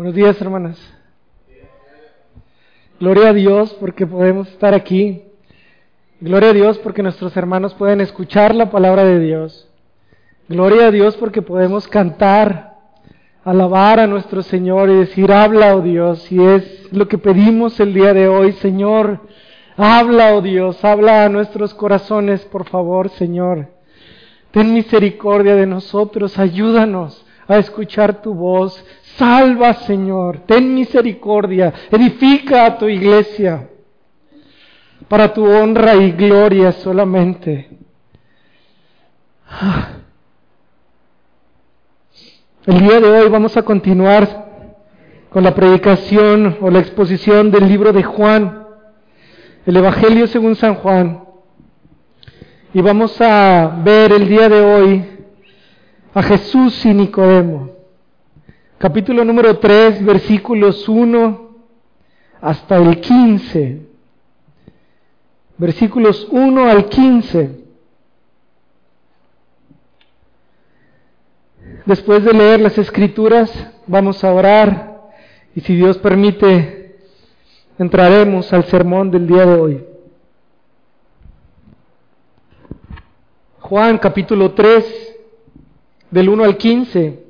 Buenos días, hermanas. Gloria a Dios porque podemos estar aquí. Gloria a Dios porque nuestros hermanos pueden escuchar la palabra de Dios. Gloria a Dios porque podemos cantar, alabar a nuestro Señor y decir, habla, oh Dios. Y es lo que pedimos el día de hoy, Señor. Habla, oh Dios, habla a nuestros corazones, por favor, Señor. Ten misericordia de nosotros, ayúdanos a escuchar tu voz. Salva, Señor, ten misericordia, edifica a tu iglesia para tu honra y gloria solamente. El día de hoy vamos a continuar con la predicación o la exposición del libro de Juan, el Evangelio según San Juan. Y vamos a ver el día de hoy a Jesús y Nicodemo. Capítulo número 3, versículos 1 hasta el 15. Versículos 1 al 15. Después de leer las escrituras, vamos a orar y si Dios permite, entraremos al sermón del día de hoy. Juan capítulo 3, del 1 al 15,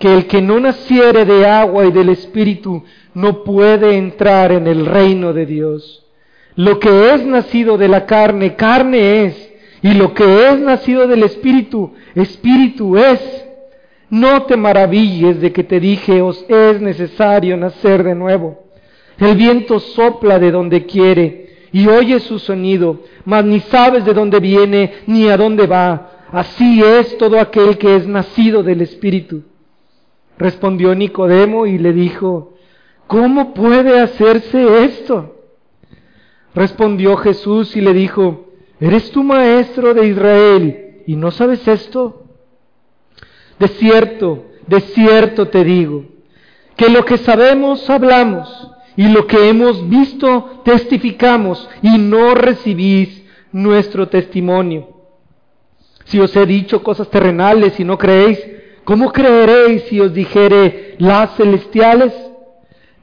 que el que no naciere de agua y del Espíritu no puede entrar en el reino de Dios. Lo que es nacido de la carne, carne es, y lo que es nacido del Espíritu, Espíritu es. No te maravilles de que te dije, os es necesario nacer de nuevo. El viento sopla de donde quiere y oye su sonido, mas ni sabes de dónde viene ni a dónde va. Así es todo aquel que es nacido del Espíritu. Respondió Nicodemo y le dijo, ¿cómo puede hacerse esto? Respondió Jesús y le dijo, ¿eres tú maestro de Israel y no sabes esto? De cierto, de cierto te digo, que lo que sabemos hablamos y lo que hemos visto testificamos y no recibís nuestro testimonio. Si os he dicho cosas terrenales y no creéis, ¿Cómo creeréis si os dijere las celestiales?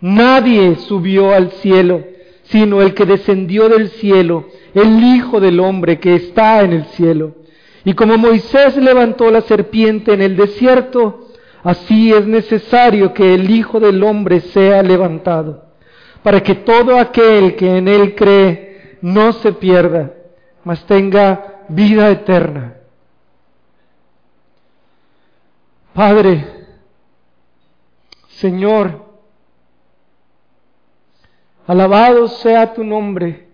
Nadie subió al cielo, sino el que descendió del cielo, el Hijo del Hombre que está en el cielo. Y como Moisés levantó la serpiente en el desierto, así es necesario que el Hijo del Hombre sea levantado, para que todo aquel que en él cree no se pierda, mas tenga vida eterna. Padre, Señor, alabado sea tu nombre.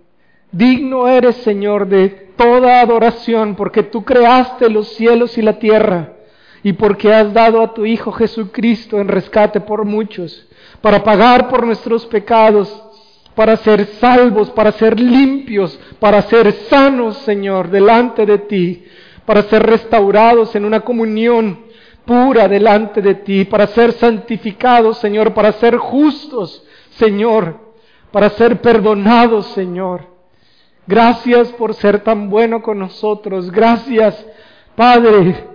Digno eres, Señor, de toda adoración, porque tú creaste los cielos y la tierra, y porque has dado a tu Hijo Jesucristo en rescate por muchos, para pagar por nuestros pecados, para ser salvos, para ser limpios, para ser sanos, Señor, delante de ti, para ser restaurados en una comunión pura delante de ti, para ser santificados, Señor, para ser justos, Señor, para ser perdonados, Señor. Gracias por ser tan bueno con nosotros. Gracias, Padre.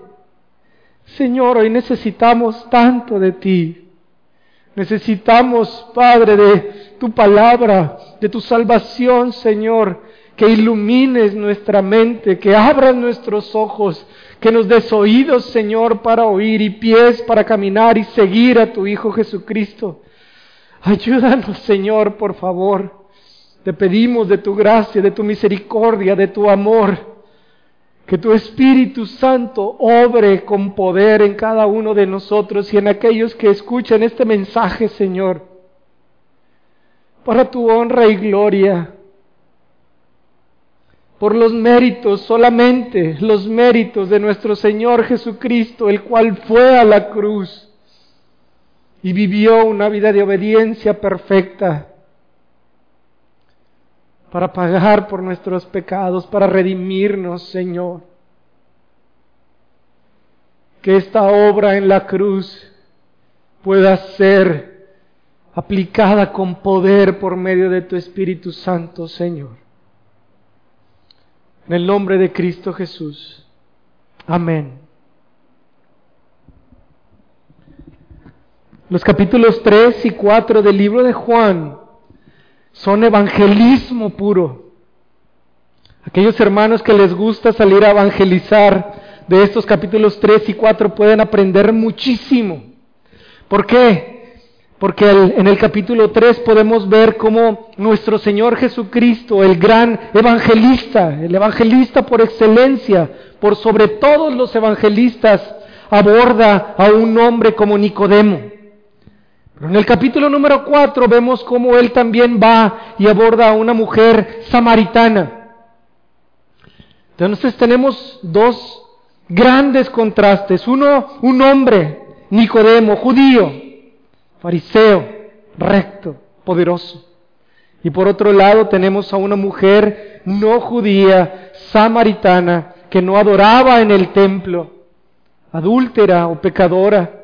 Señor, hoy necesitamos tanto de ti. Necesitamos, Padre, de tu palabra, de tu salvación, Señor, que ilumines nuestra mente, que abras nuestros ojos, que nos des oídos, Señor, para oír y pies para caminar y seguir a tu Hijo Jesucristo. Ayúdanos, Señor, por favor. te pedimos de tu gracia, de tu misericordia, de tu amor, que tu Espíritu Santo obre con poder en cada uno de nosotros y en aquellos que escuchan este mensaje, Señor, para tu honra y gloria, por los méritos, solamente los méritos de nuestro Señor Jesucristo, el cual fue a la cruz y vivió una vida de obediencia perfecta para pagar por nuestros pecados, para redimirnos, Señor. Que esta obra en la cruz pueda ser aplicada con poder por medio de tu Espíritu Santo, Señor. En el nombre de Cristo Jesús. Amén. Los capítulos 3 y 4 del libro de Juan son evangelismo puro. Aquellos hermanos que les gusta salir a evangelizar de estos capítulos 3 y 4 pueden aprender muchísimo. ¿Por qué? Porque en el capítulo 3 podemos ver cómo nuestro Señor Jesucristo, el gran evangelista, el evangelista por excelencia, por sobre todos los evangelistas, aborda a un hombre como Nicodemo. Pero en el capítulo número 4 vemos cómo él también va y aborda a una mujer samaritana. Entonces tenemos dos grandes contrastes. Uno, un hombre, Nicodemo, judío, fariseo, recto, poderoso. Y por otro lado tenemos a una mujer no judía, samaritana, que no adoraba en el templo, adúltera o pecadora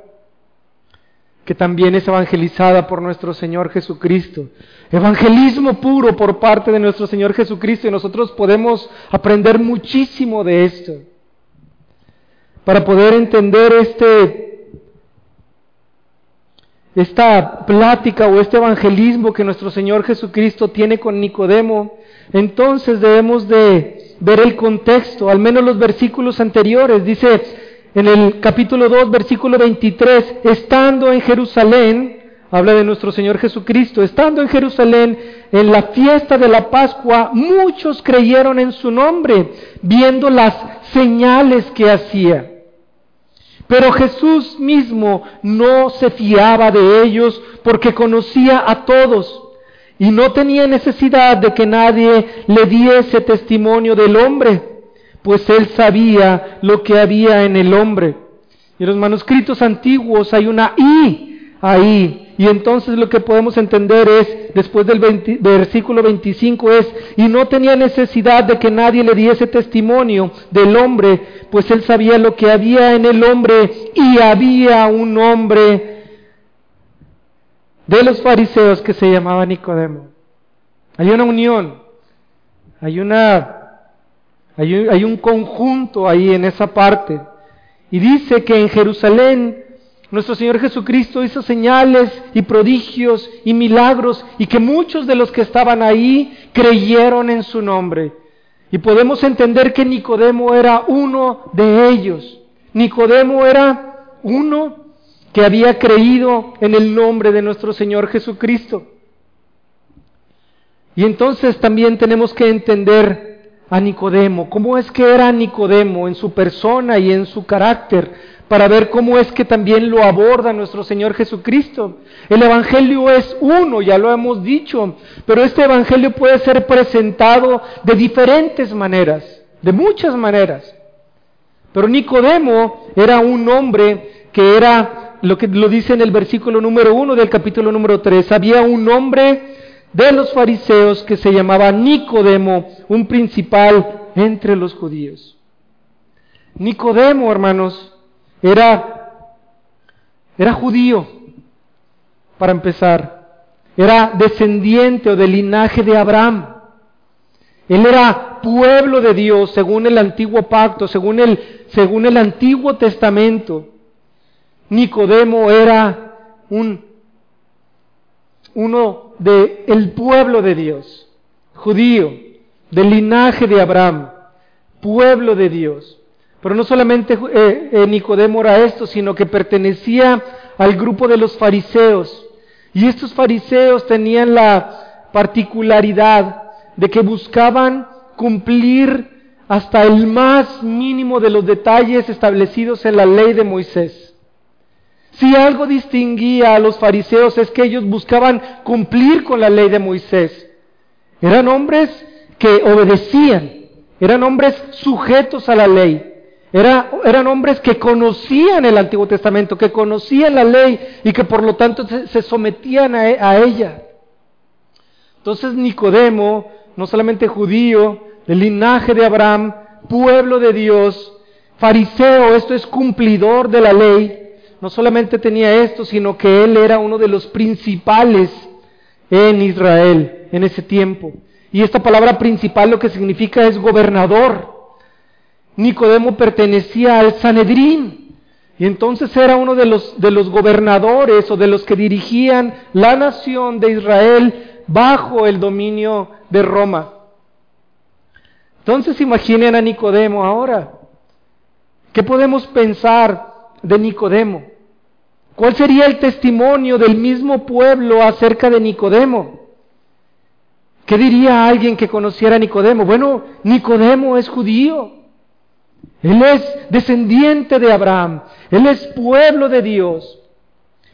que también es evangelizada por nuestro Señor Jesucristo. Evangelismo puro por parte de nuestro Señor Jesucristo y nosotros podemos aprender muchísimo de esto. Para poder entender este, esta plática o este evangelismo que nuestro Señor Jesucristo tiene con Nicodemo, entonces debemos de ver el contexto, al menos los versículos anteriores. Dice, en el capítulo 2, versículo 23, estando en Jerusalén, habla de nuestro Señor Jesucristo, estando en Jerusalén en la fiesta de la Pascua, muchos creyeron en su nombre, viendo las señales que hacía. Pero Jesús mismo no se fiaba de ellos porque conocía a todos y no tenía necesidad de que nadie le diese testimonio del hombre pues él sabía lo que había en el hombre. Y en los manuscritos antiguos hay una I ahí. Y entonces lo que podemos entender es, después del versículo 25 es, y no tenía necesidad de que nadie le diese testimonio del hombre, pues él sabía lo que había en el hombre y había un hombre de los fariseos que se llamaba Nicodemo. Hay una unión, hay una hay un, conjunto ahí en esa parte. Y dice que en Jerusalén nuestro Señor Jesucristo hizo señales y prodigios y milagros y que muchos de los que estaban ahí creyeron en su nombre. Y podemos entender que Nicodemo era uno de ellos. Nicodemo era uno que había creído en el nombre de nuestro Señor Jesucristo. Y entonces también tenemos que entender a Nicodemo, cómo es que era Nicodemo en su persona y en su carácter, para ver cómo es que también lo aborda nuestro Señor Jesucristo. El Evangelio es uno, ya lo hemos dicho, pero este Evangelio puede ser presentado de diferentes maneras, de muchas maneras. Pero Nicodemo era un hombre que era, lo que lo dice en el versículo número uno del capítulo número tres, había un hombre de los fariseos que se llamaba Nicodemo, un principal entre los judíos. Nicodemo, hermanos, era, era judío, para empezar. Era descendiente o del linaje de Abraham. Él era pueblo de Dios según el antiguo pacto, según el, según el antiguo testamento. Nicodemo era un uno del el pueblo de Dios, judío, del linaje de Abraham, pueblo de Dios. Pero no solamente eh, eh, Nicodemo era esto, sino que pertenecía al grupo de los fariseos. Y estos fariseos tenían la particularidad de que buscaban cumplir hasta el más mínimo de los detalles establecidos en la ley de Moisés. Si algo distinguía a los fariseos es que ellos buscaban cumplir con la ley de Moisés. Eran hombres que obedecían, eran hombres sujetos a la ley, eran hombres que conocían el Antiguo Testamento, que conocían la ley y que por lo tanto se, sometían a ella. Entonces Nicodemo, no solamente judío, del linaje de Abraham, pueblo de Dios, fariseo, esto es cumplidor de la ley, no solamente tenía esto, sino que él era uno de los principales en Israel en ese tiempo. Y esta palabra principal lo que significa es gobernador. Nicodemo pertenecía al Sanedrín. Y entonces era uno de los, de los gobernadores o de los que dirigían la nación de Israel bajo el dominio de Roma. Entonces imaginen a Nicodemo ahora. ¿Qué podemos pensar de Nicodemo? ¿Cuál sería el testimonio del mismo pueblo acerca de Nicodemo? ¿Qué diría alguien que conociera a Nicodemo? Bueno, Nicodemo es judío. Él es descendiente de Abraham. Él es pueblo de Dios.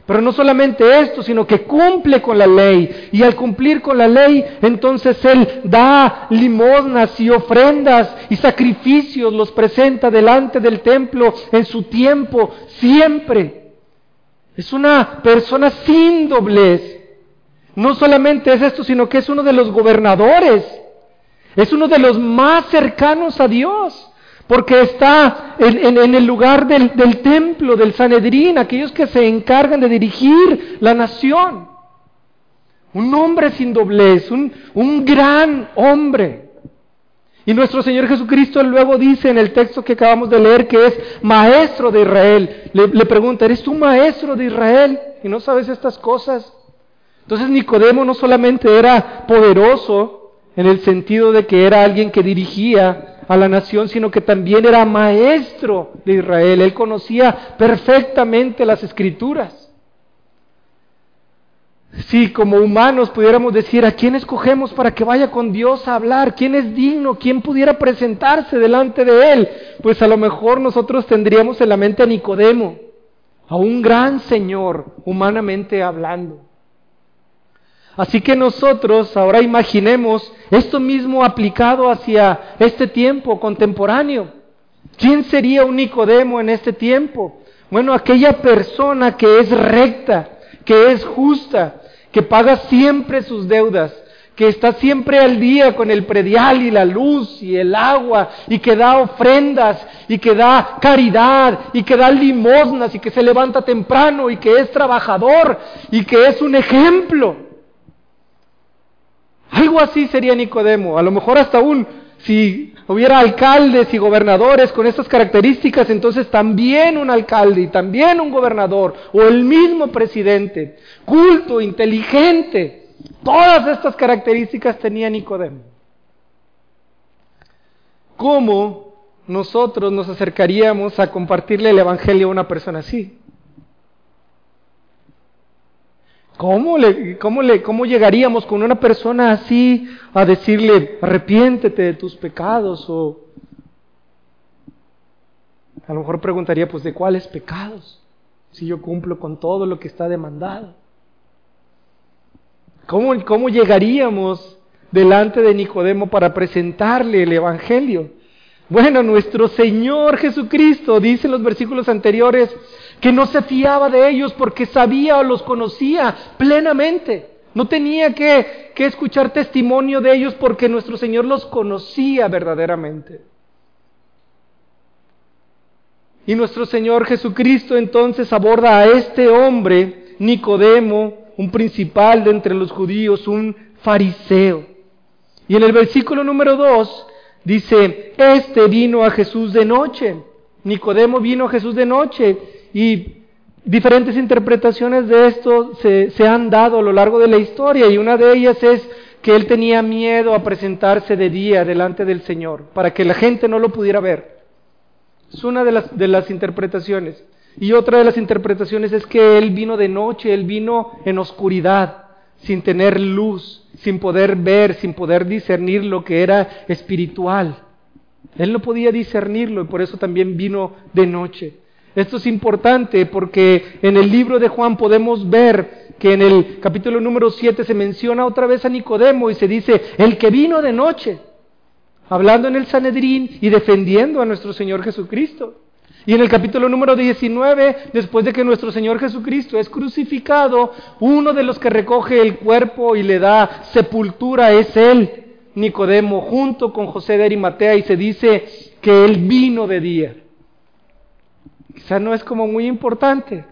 Pero no solamente esto, sino que cumple con la ley. Y al cumplir con la ley, entonces Él da limosnas y ofrendas y sacrificios, los presenta delante del templo en su tiempo, siempre. Es una persona sin doblez. No solamente es esto, sino que es uno de los gobernadores. Es uno de los más cercanos a Dios porque está en, el lugar del, templo, del Sanedrín, aquellos que se encargan de dirigir la nación. Un hombre sin doblez, un, gran hombre. Y nuestro Señor Jesucristo luego dice en el texto que acabamos de leer que es maestro de Israel. Le, le, pregunta, ¿eres tú maestro de Israel y no sabes estas cosas? Entonces Nicodemo no solamente era poderoso en el sentido de que era alguien que dirigía a la nación, sino que también era maestro de Israel. Él conocía perfectamente las escrituras. Si como humanos pudiéramos decir, ¿a quién escogemos para que vaya con Dios a hablar? ¿Quién es digno? ¿Quién pudiera presentarse delante de Él? Pues a lo mejor nosotros tendríamos en la mente a Nicodemo, a un gran Señor, humanamente hablando. Así que nosotros ahora imaginemos esto mismo aplicado hacia este tiempo contemporáneo. ¿Quién sería un Nicodemo en este tiempo? Bueno, aquella persona que es recta, que es justa, que paga siempre sus deudas, que está siempre al día con el predial y la luz y el agua y que da ofrendas y que da caridad y que da limosnas y que se levanta temprano y que es trabajador y que es un ejemplo. Algo así sería Nicodemo. A lo mejor hasta un, si hubiera alcaldes y gobernadores con estas características, entonces también un alcalde y también un gobernador o el mismo presidente, culto, inteligente. Todas estas características tenía Nicodemo. ¿Cómo nosotros nos acercaríamos a compartirle el Evangelio a una persona así? ¿Cómo, le, cómo, le, ¿Cómo llegaríamos con una persona así a decirle, arrepiéntete de tus pecados? O a lo mejor preguntaría, pues, ¿de cuáles pecados? Si yo cumplo con todo lo que está demandado. ¿Cómo, cómo llegaríamos delante de Nicodemo para presentarle el Evangelio? Bueno, nuestro Señor Jesucristo, dice en los versículos anteriores, que no se fiaba de ellos porque sabía o los conocía plenamente. No tenía que, que, escuchar testimonio de ellos porque nuestro Señor los conocía verdaderamente. Y nuestro Señor Jesucristo entonces aborda a este hombre, Nicodemo, un principal de entre los judíos, un fariseo. Y en el versículo número 2 dice, este vino a Jesús de noche. Nicodemo vino a Jesús de noche y diferentes interpretaciones de esto se, han dado a lo largo de la historia y una de ellas es que él tenía miedo a presentarse de día delante del Señor para que la gente no lo pudiera ver. Es una de las, interpretaciones. Y otra de las interpretaciones es que él vino de noche, él vino en oscuridad, sin tener luz, sin poder ver, sin poder discernir lo que era espiritual. Él no podía discernirlo y por eso también vino de noche. Esto es importante porque en el libro de Juan podemos ver que en el capítulo número 7 se menciona otra vez a Nicodemo y se dice, el que vino de noche, hablando en el Sanedrín y defendiendo a nuestro Señor Jesucristo. Y en el capítulo número 19, después de que nuestro Señor Jesucristo es crucificado, uno de los que recoge el cuerpo y le da sepultura es él, Nicodemo, junto con José de Arimatea, y se dice que él vino de día. Quizá no es como muy importante,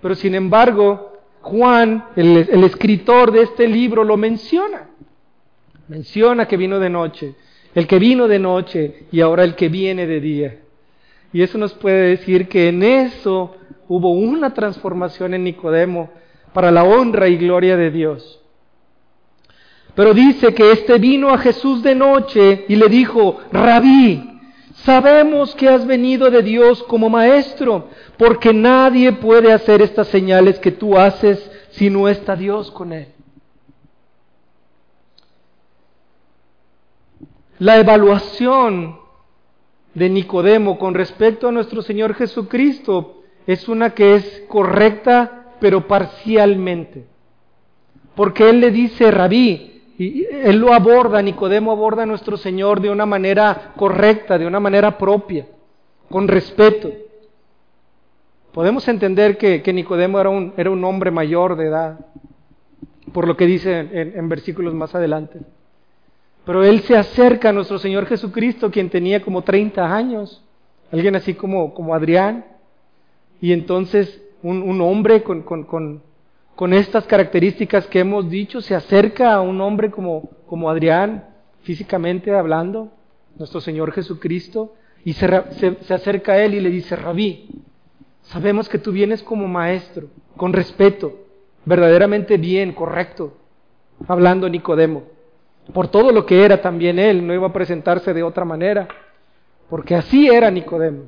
pero sin embargo, Juan, el, el escritor de este libro, lo menciona. Menciona que vino de noche, el que vino de noche y ahora el que viene de día. Y eso nos puede decir que en eso hubo una transformación en Nicodemo para la honra y gloria de Dios. Pero dice que éste vino a Jesús de noche y le dijo, Rabí, sabemos que has venido de Dios como maestro, porque nadie puede hacer estas señales que tú haces si no está Dios con él. La evaluación de Nicodemo con respecto a nuestro Señor Jesucristo es una que es correcta, pero parcialmente. Porque Él le dice, rabí, y Él lo aborda, Nicodemo aborda a nuestro Señor de una manera correcta, de una manera propia, con respeto. Podemos entender que, Nicodemo era un, era un, hombre mayor de edad, por lo que dice en versículos más adelante. Pero él se acerca a nuestro Señor Jesucristo, quien tenía como 30 años, alguien así como, como Adrián, y entonces un, hombre con, con, estas características que hemos dicho se acerca a un hombre como, como Adrián, físicamente hablando, nuestro Señor Jesucristo, y se, se, acerca a él y le dice, rabí, sabemos que tú vienes como maestro, con respeto, verdaderamente bien, correcto, hablando Nicodemo por todo lo que era también él, no iba a presentarse de otra manera, porque así era Nicodemo.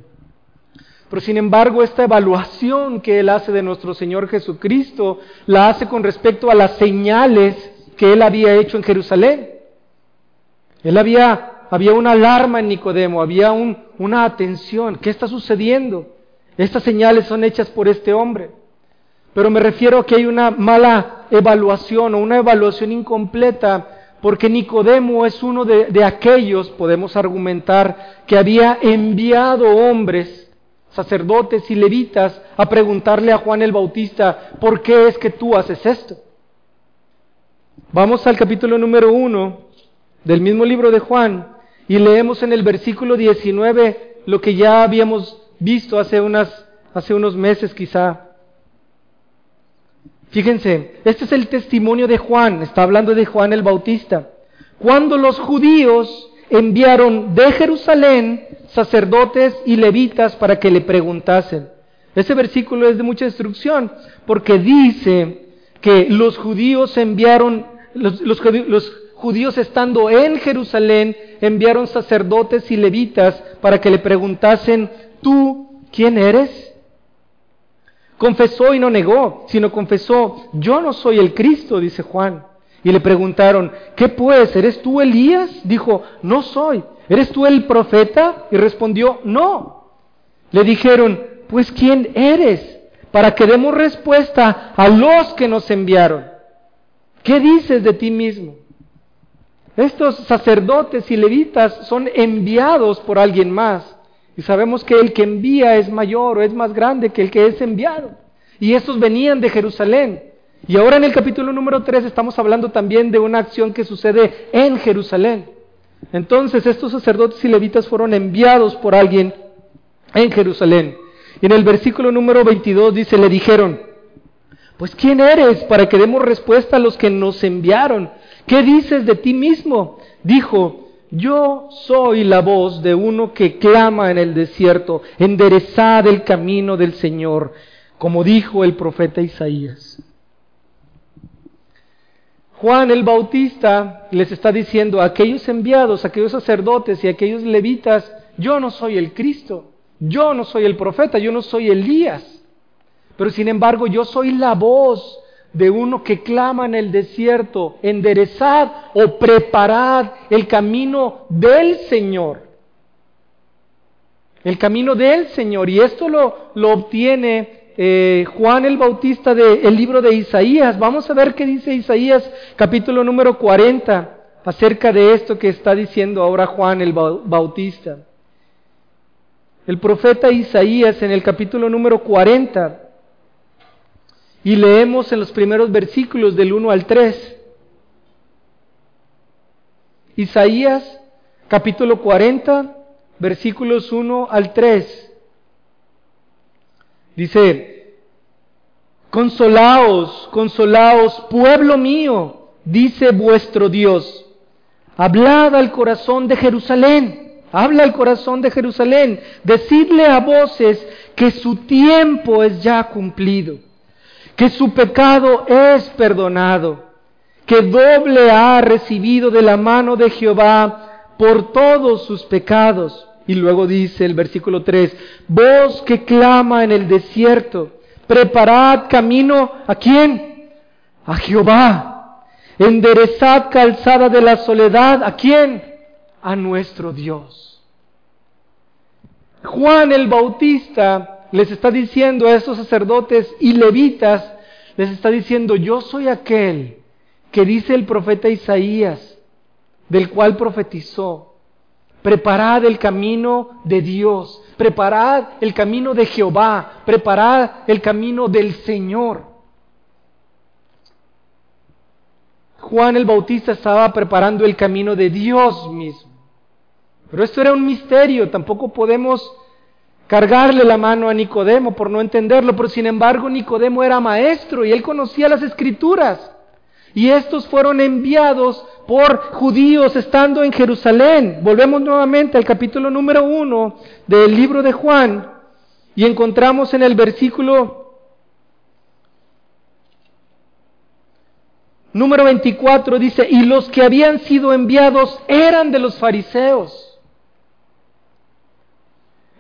Pero sin embargo, esta evaluación que él hace de nuestro Señor Jesucristo, la hace con respecto a las señales que él había hecho en Jerusalén. Él había, había una alarma en Nicodemo, había una atención. ¿Qué está sucediendo? Estas señales son hechas por este hombre. Pero me refiero a que hay una mala evaluación o una evaluación incompleta porque Nicodemo es uno de, aquellos, podemos argumentar, que había enviado hombres, sacerdotes y levitas, a preguntarle a Juan el Bautista, ¿por qué es que tú haces esto? Vamos al capítulo número uno del mismo libro de Juan y leemos en el versículo 19 lo que ya habíamos visto hace, unas, hace unos meses quizá. Fíjense, este es el testimonio de Juan, está hablando de Juan el Bautista. Cuando los judíos enviaron de Jerusalén sacerdotes y levitas para que le preguntasen. Ese versículo es de mucha instrucción, porque dice que los judíos enviaron, los, judíos estando en Jerusalén, enviaron sacerdotes y levitas para que le preguntasen, ¿tú quién eres? Confesó y no negó, sino confesó, yo no soy el Cristo, dice Juan. Y le preguntaron, ¿qué pues? ¿Eres tú Elías? Dijo, no soy. ¿Eres tú el profeta? Y respondió, no. Le dijeron, pues ¿quién eres? Para que demos respuesta a los que nos enviaron. ¿Qué dices de ti mismo? Estos sacerdotes y levitas son enviados por alguien más. Y sabemos que el que envía es mayor o es más grande que el que es enviado. Y estos venían de Jerusalén. Y ahora en el capítulo número 3 estamos hablando también de una acción que sucede en Jerusalén. Entonces estos sacerdotes y levitas fueron enviados por alguien en Jerusalén. Y en el versículo número 22 dice, le dijeron, pues ¿quién eres para que demos respuesta a los que nos enviaron? ¿Qué dices de ti mismo? Dijo, yo soy la voz de uno que clama en el desierto, enderezad el camino del Señor, como dijo el profeta Isaías. Juan el Bautista les está diciendo a aquellos enviados, a aquellos sacerdotes y a aquellos levitas, yo no soy el Cristo, yo no soy el profeta, yo no soy Elías, pero sin embargo yo soy la voz de uno que clama en el desierto, enderezad o preparad el camino del Señor. El camino del Señor. Y esto lo, lo obtiene eh, Juan el Bautista del libro de Isaías. Vamos a ver qué dice Isaías capítulo número 40 acerca de esto que está diciendo ahora Juan el Bautista. El profeta Isaías en el capítulo número 40 y leemos en los primeros versículos del 1 al 3. Isaías capítulo 40, versículos 1 al 3. Dice, consolaos, consolaos, pueblo mío, dice vuestro Dios, hablad al corazón de Jerusalén, habla al corazón de Jerusalén, decidle a voces que su tiempo es ya cumplido que su pecado es perdonado, que doble ha recibido de la mano de Jehová por todos sus pecados. Y luego dice el versículo 3, voz que clama en el desierto, preparad camino a quién? A Jehová. Enderezad calzada de la soledad, ¿a quién? A nuestro Dios. Juan el Bautista les está diciendo a estos sacerdotes y levitas, les está diciendo, yo soy aquel que dice el profeta Isaías, del cual profetizó, preparad el camino de Dios, preparad el camino de Jehová, preparad el camino del Señor. Juan el Bautista estaba preparando el camino de Dios mismo. Pero esto era un misterio, tampoco podemos cargarle la mano a Nicodemo por no entenderlo, pero sin embargo Nicodemo era maestro y él conocía las escrituras. Y estos fueron enviados por judíos estando en Jerusalén. Volvemos nuevamente al capítulo número uno del libro de Juan y encontramos en el versículo número 24 dice, y los que habían sido enviados eran de los fariseos.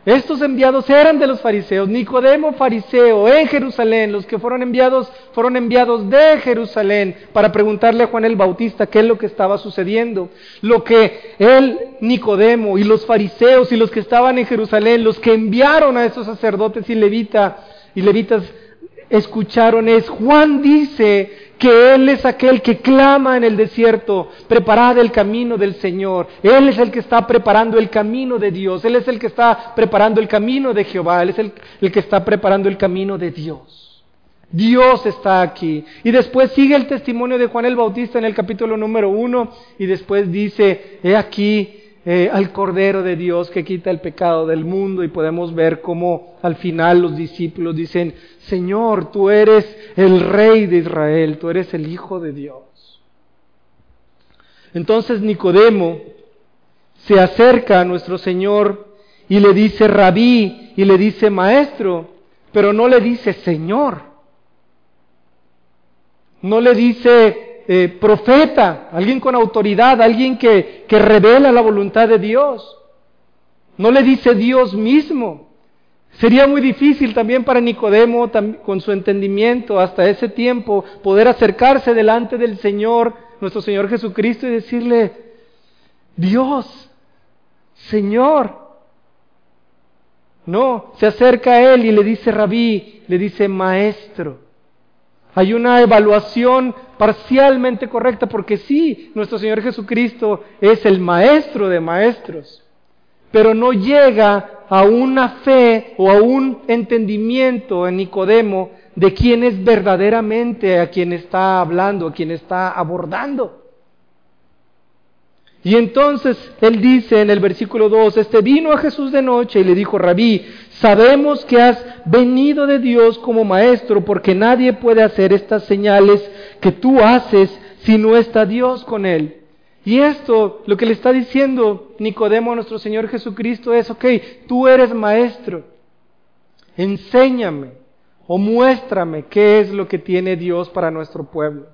Estos enviados eran de los fariseos, Nicodemo fariseo en Jerusalén, los que fueron enviados fueron enviados de Jerusalén para preguntarle a Juan el Bautista qué es lo que estaba sucediendo. Lo que él, Nicodemo y los fariseos y los que estaban en Jerusalén, los que enviaron a esos sacerdotes y levita, y levitas escucharon es, Juan dice que Él es aquel que clama en el desierto, preparad el camino del Señor. Él es el que está preparando el camino de Dios. Él es el que está preparando el camino de Jehová. Él es el, el que está preparando el camino de Dios. Dios está aquí. Y después sigue el testimonio de Juan el Bautista en el capítulo número uno y después dice, he aquí eh, al Cordero de Dios que quita el pecado del mundo y podemos ver cómo al final los discípulos dicen, Señor, tú eres el Rey de Israel, tú eres el Hijo de Dios. Entonces Nicodemo se acerca a nuestro Señor y le dice rabí y le dice maestro, pero no le dice Señor. No le dice eh, profeta, alguien con autoridad, alguien que, que revela la voluntad de Dios. No le dice Dios mismo. Sería muy difícil también para Nicodemo, con su entendimiento hasta ese tiempo, poder acercarse delante del Señor, nuestro Señor Jesucristo, y decirle, Dios, Señor. No, se acerca a Él y le dice rabí, le dice maestro. Hay una evaluación parcialmente correcta porque sí, nuestro Señor Jesucristo es el maestro de maestros, pero no llega a una fe o a un entendimiento en Nicodemo de quién es verdaderamente a quien está hablando, a quien está abordando. Y entonces él dice en el versículo 2, este vino a Jesús de noche y le dijo, rabí, sabemos que has venido de Dios como maestro, porque nadie puede hacer estas señales que tú haces si no está Dios con él. Y esto, lo que le está diciendo Nicodemo a nuestro Señor Jesucristo es, ok, tú eres maestro, enséñame o muéstrame qué es lo que tiene Dios para nuestro pueblo.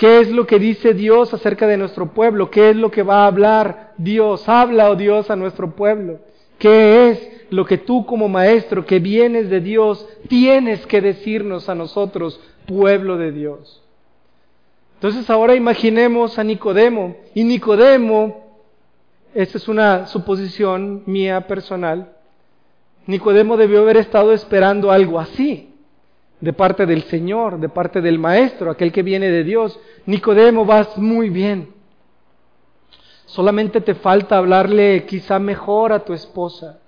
¿Qué es lo que dice Dios acerca de nuestro pueblo? ¿Qué es lo que va a hablar Dios? Habla, oh Dios, a nuestro pueblo. ¿Qué es lo que tú como maestro que vienes de Dios tienes que decirnos a nosotros, pueblo de Dios? Entonces ahora imaginemos a Nicodemo. Y Nicodemo, esta es una suposición mía personal, Nicodemo debió haber estado esperando algo así, de parte del Señor, de parte del Maestro, aquel que viene de Dios. Nicodemo, vas muy bien. Solamente te falta hablarle quizá mejor a tu esposa.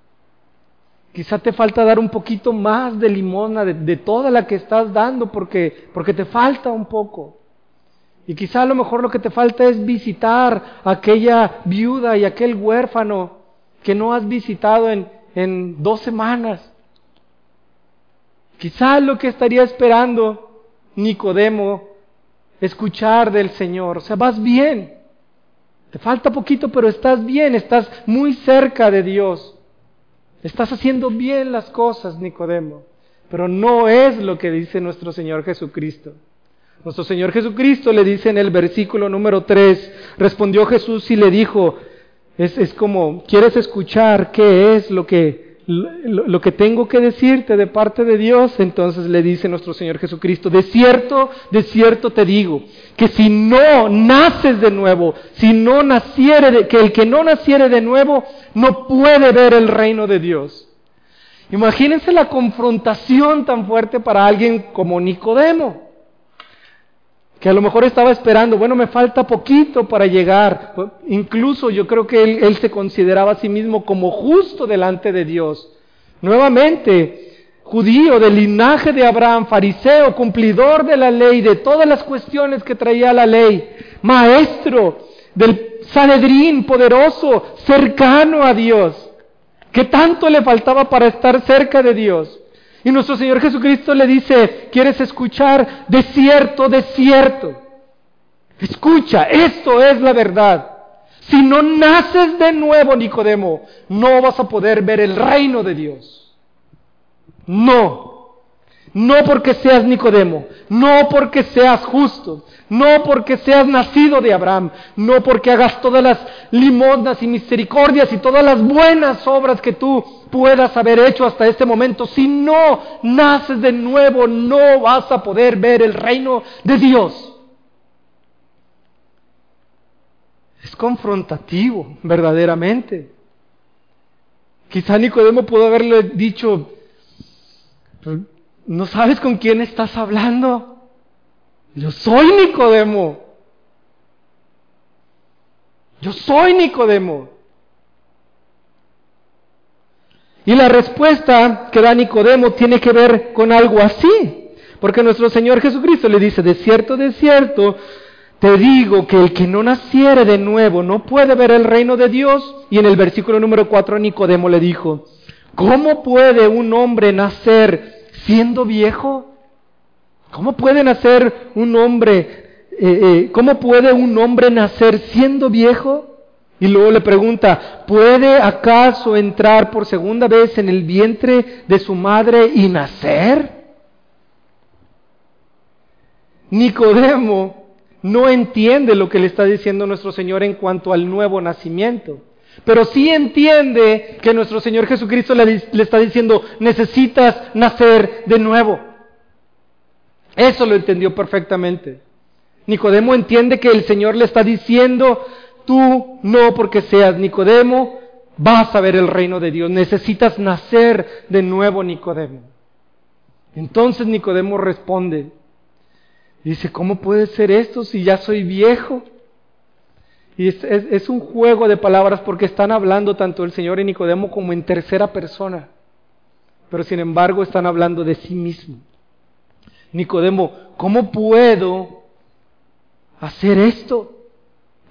Quizá te falta dar un poquito más de limosna de, de, toda la que estás dando porque, porque te falta un poco. Y quizá a lo mejor lo que te falta es visitar a aquella viuda y aquel huérfano que no has visitado en, en dos semanas. Quizá lo que estaría esperando Nicodemo escuchar del Señor. O sea, vas bien. Te falta poquito, pero estás bien, estás muy cerca de Dios. Estás haciendo bien las cosas, Nicodemo. Pero no es lo que dice nuestro Señor Jesucristo. Nuestro Señor Jesucristo le dice en el versículo número 3, respondió Jesús y le dijo, es, es como, ¿quieres escuchar qué es lo que, lo, que tengo que decirte de parte de Dios? Entonces le dice nuestro Señor Jesucristo, de cierto, de cierto te digo, que si no naces de nuevo, si no naciere, que el que no naciere de nuevo no puede ver el reino de Dios. Imagínense la confrontación tan fuerte para alguien como Nicodemo que a lo mejor estaba esperando, bueno, me falta poquito para llegar. Incluso yo creo que él, se consideraba a sí mismo como justo delante de Dios. Nuevamente, judío del linaje de Abraham, fariseo, cumplidor de la ley, de todas las cuestiones que traía la ley, maestro del Sanedrín poderoso, cercano a Dios. ¿Qué tanto le faltaba para estar cerca de Dios? Y nuestro Señor Jesucristo le dice, ¿quieres escuchar? De cierto, de cierto. Escucha, esto es la verdad. Si no naces de nuevo, Nicodemo, no vas a poder ver el reino de Dios. No. No porque seas Nicodemo, no porque seas justo, no porque seas nacido de Abraham, no porque hagas todas las limosnas y misericordias y todas las buenas obras que tú puedas haber hecho hasta este momento. Si no naces de nuevo, no vas a poder ver el reino de Dios. Es confrontativo, verdaderamente. Quizá Nicodemo pudo haberle dicho, ¿No sabes con quién estás hablando? Yo soy Nicodemo. Yo soy Nicodemo. Y la respuesta que da Nicodemo tiene que ver con algo así. Porque nuestro Señor Jesucristo le dice, de cierto, de cierto, te digo que el que no naciere de nuevo no puede ver el reino de Dios. Y en el versículo número 4 Nicodemo le dijo, ¿cómo puede un hombre nacer siendo viejo? ¿Cómo puede nacer un hombre, eh, eh, cómo puede un hombre nacer siendo viejo? Y luego le pregunta, ¿puede acaso entrar por segunda vez en el vientre de su madre y nacer? Nicodemo no entiende lo que le está diciendo nuestro Señor en cuanto al nuevo nacimiento. Pero sí entiende que nuestro Señor Jesucristo le, le, está diciendo, necesitas nacer de nuevo. Eso lo entendió perfectamente. Nicodemo entiende que el Señor le está diciendo, tú no porque seas Nicodemo, vas a ver el reino de Dios. Necesitas nacer de nuevo, Nicodemo. Entonces Nicodemo responde, dice, ¿cómo puede ser esto si ya soy viejo? Y es, un juego de palabras porque están hablando tanto el Señor y Nicodemo como en tercera persona. Pero sin embargo están hablando de sí mismo. Nicodemo, ¿cómo puedo hacer esto?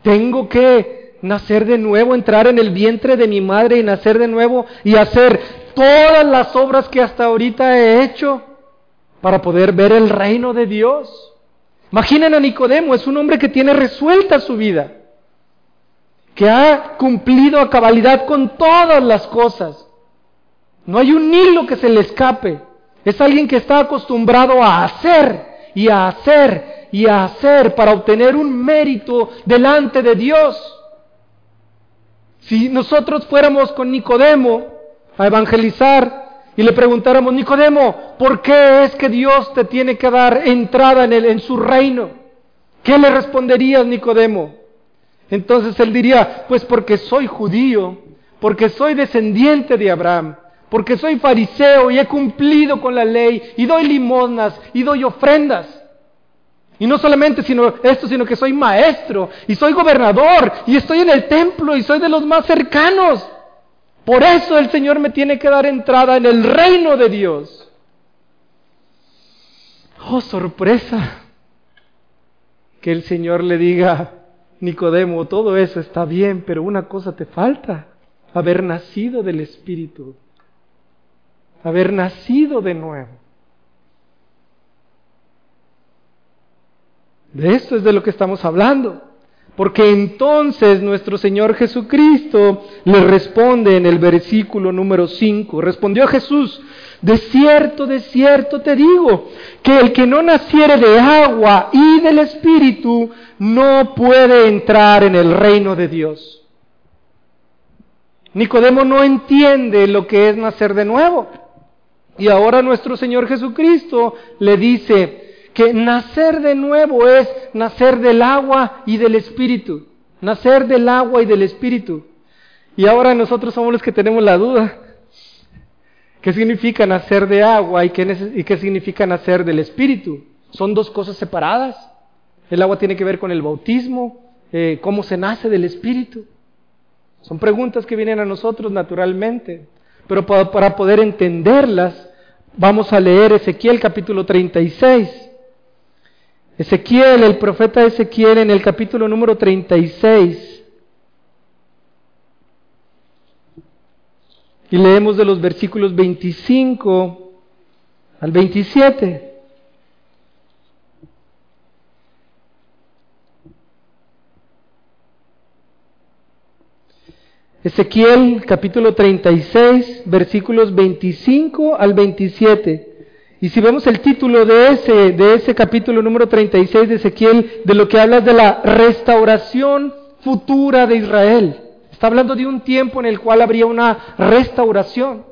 Tengo que nacer de nuevo, entrar en el vientre de mi madre y nacer de nuevo y hacer todas las obras que hasta ahorita he hecho para poder ver el reino de Dios. Imaginen a Nicodemo, es un hombre que tiene resuelta su vida que ha cumplido a cabalidad con todas las cosas. No hay un hilo que se le escape. Es alguien que está acostumbrado a hacer y a hacer y a hacer para obtener un mérito delante de Dios. Si nosotros fuéramos con Nicodemo, a evangelizar y le preguntáramos, Nicodemo, ¿por qué es que Dios te tiene que dar entrada en, el, en su reino? ¿Qué le responderías, Nicodemo? Entonces él diría, pues porque soy judío, porque soy descendiente de Abraham, porque soy fariseo y he cumplido con la ley y doy limosnas y doy ofrendas. Y no solamente sino esto, sino que soy maestro y soy gobernador y estoy en el templo y soy de los más cercanos. Por eso el Señor me tiene que dar entrada en el reino de Dios. Oh, sorpresa. Que el Señor le diga, Nicodemo, todo eso está bien, pero una cosa te falta, haber nacido del Espíritu, haber nacido de nuevo. De esto es de lo que estamos hablando. Porque entonces nuestro Señor Jesucristo le responde en el versículo número 5. Respondió Jesús, de cierto, de cierto te digo, que el que no naciere de agua y del Espíritu no puede entrar en el reino de Dios. Nicodemo no entiende lo que es nacer de nuevo. Y ahora nuestro Señor Jesucristo le dice que nacer de nuevo es nacer del agua y del Espíritu. Nacer del agua y del Espíritu. Y ahora nosotros somos los que tenemos la duda. ¿Qué significa nacer de agua y qué, y qué significa nacer del Espíritu? Son dos cosas separadas. El agua tiene que ver con el bautismo, eh, cómo se nace del Espíritu. Son preguntas que vienen a nosotros naturalmente, pero para, para poder entenderlas vamos a leer Ezequiel capítulo 36. Ezequiel, el profeta Ezequiel en el capítulo número 36. Y leemos de los versículos 25 al 27. Ezequiel capítulo 36, versículos 25 al 27. Y si vemos el título de ese, de ese capítulo número 36 de Ezequiel, de lo que habla de la restauración futura de Israel. Está hablando de un tiempo en el cual habría una restauración.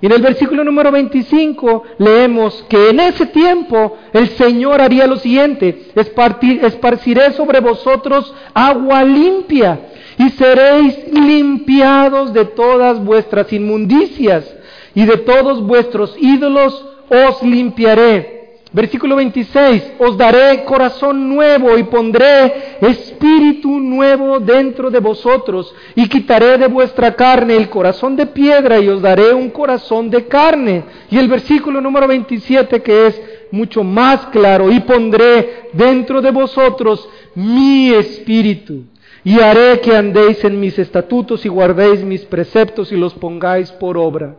Y en el versículo número 25 leemos que en ese tiempo el Señor haría lo siguiente, esparciré sobre vosotros agua limpia y seréis limpiados de todas vuestras inmundicias y de todos vuestros ídolos os limpiaré. Versículo 26, os daré corazón nuevo y pondré espíritu nuevo dentro de vosotros y quitaré de vuestra carne el corazón de piedra y os daré un corazón de carne. Y el versículo número 27 que es mucho más claro, y pondré dentro de vosotros mi espíritu y haré que andéis en mis estatutos y guardéis mis preceptos y los pongáis por obra.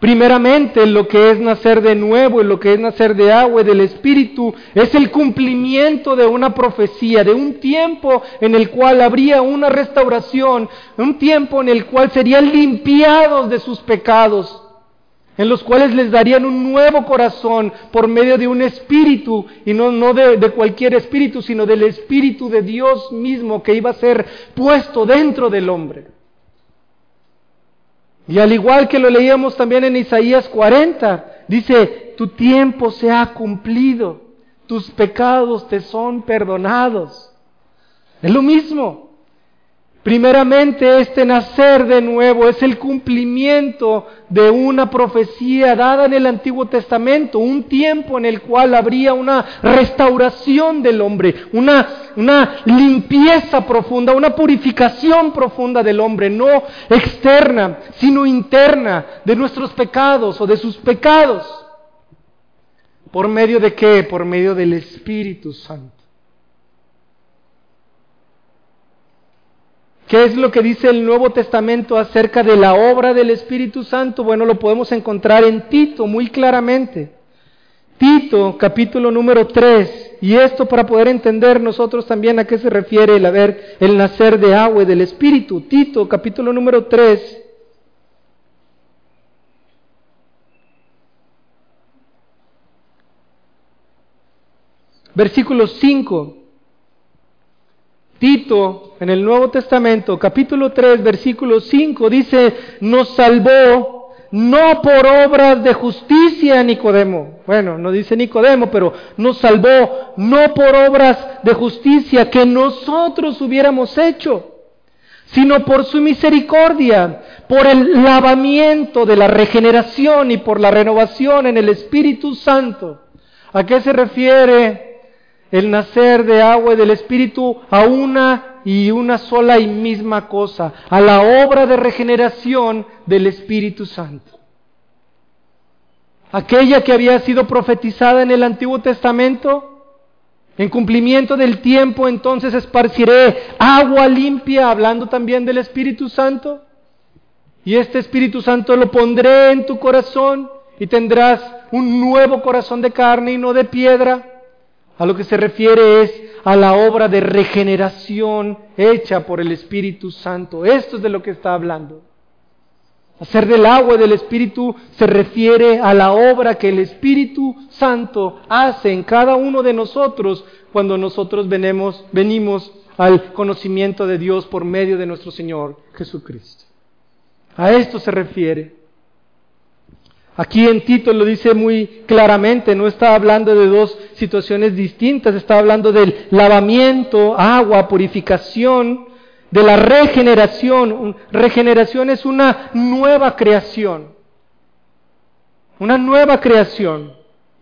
Primeramente, lo que es nacer de nuevo y lo que es nacer de agua y del Espíritu es el cumplimiento de una profecía, de un tiempo en el cual habría una restauración, un tiempo en el cual serían limpiados de sus pecados en los cuales les darían un nuevo corazón por medio de un espíritu, y no, de, cualquier espíritu, sino del espíritu de Dios mismo que iba a ser puesto dentro del hombre. Y al igual que lo leíamos también en Isaías 40, dice, tu tiempo se ha cumplido, tus pecados te son perdonados. Es lo mismo. Primeramente, este nacer de nuevo es el cumplimiento de una profecía dada en el Antiguo Testamento, un tiempo en el cual habría una restauración del hombre, una, una limpieza profunda, una purificación profunda del hombre, no externa, sino interna, de nuestros pecados o de sus pecados. ¿Por medio de qué? Por medio del Espíritu Santo. ¿Qué es lo que dice el Nuevo Testamento acerca de la obra del Espíritu Santo? Bueno, lo podemos encontrar en Tito muy claramente. Tito, capítulo número 3. Y esto para poder entender nosotros también a qué se refiere el haber, el nacer de agua y del Espíritu. Tito, capítulo número 3. Versículo 5. Tito, en el Nuevo Testamento, capítulo 3, versículo 5, dice, nos salvó no por obras de justicia, Nicodemo. Bueno, no dice Nicodemo, pero nos salvó no por obras de justicia que nosotros hubiéramos hecho, sino por su misericordia, por el lavamiento de la regeneración y por la renovación en el Espíritu Santo. ¿A qué se refiere el nacer de agua y del Espíritu a una y una sola y misma cosa, a la obra de regeneración del Espíritu Santo. Aquella que había sido profetizada en el Antiguo Testamento, en cumplimiento del tiempo entonces esparciré agua limpia, hablando también del Espíritu Santo, y este Espíritu Santo lo pondré en tu corazón y tendrás un nuevo corazón de carne y no de piedra a lo que se refiere es a la obra de regeneración hecha por el Espíritu Santo. Esto es de lo que está hablando. Hacer del agua del Espíritu se refiere a la obra que el Espíritu Santo hace en cada uno de nosotros cuando nosotros venimos al conocimiento de Dios por medio de nuestro Señor Jesucristo. A esto se refiere. Aquí en Tito lo dice muy claramente, no está hablando de dos situaciones distintas, está hablando del lavamiento, agua, purificación, de la regeneración. Regeneración es una nueva creación, una nueva creación.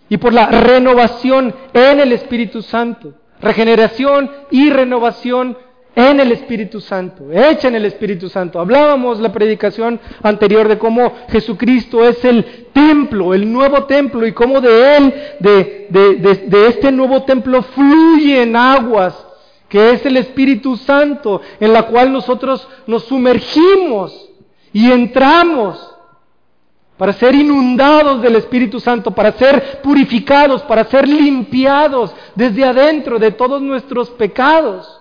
Y por la renovación en el Espíritu Santo. Regeneración y renovación en el Espíritu Santo, hecha en el Espíritu Santo. Hablábamos la predicación anterior de cómo Jesucristo es el templo, el nuevo templo, y cómo de Él, de, este nuevo templo, fluyen aguas, que es el Espíritu Santo, en la cual nosotros nos sumergimos y entramos para ser inundados del Espíritu Santo, para ser purificados, para ser limpiados desde adentro de todos nuestros pecados.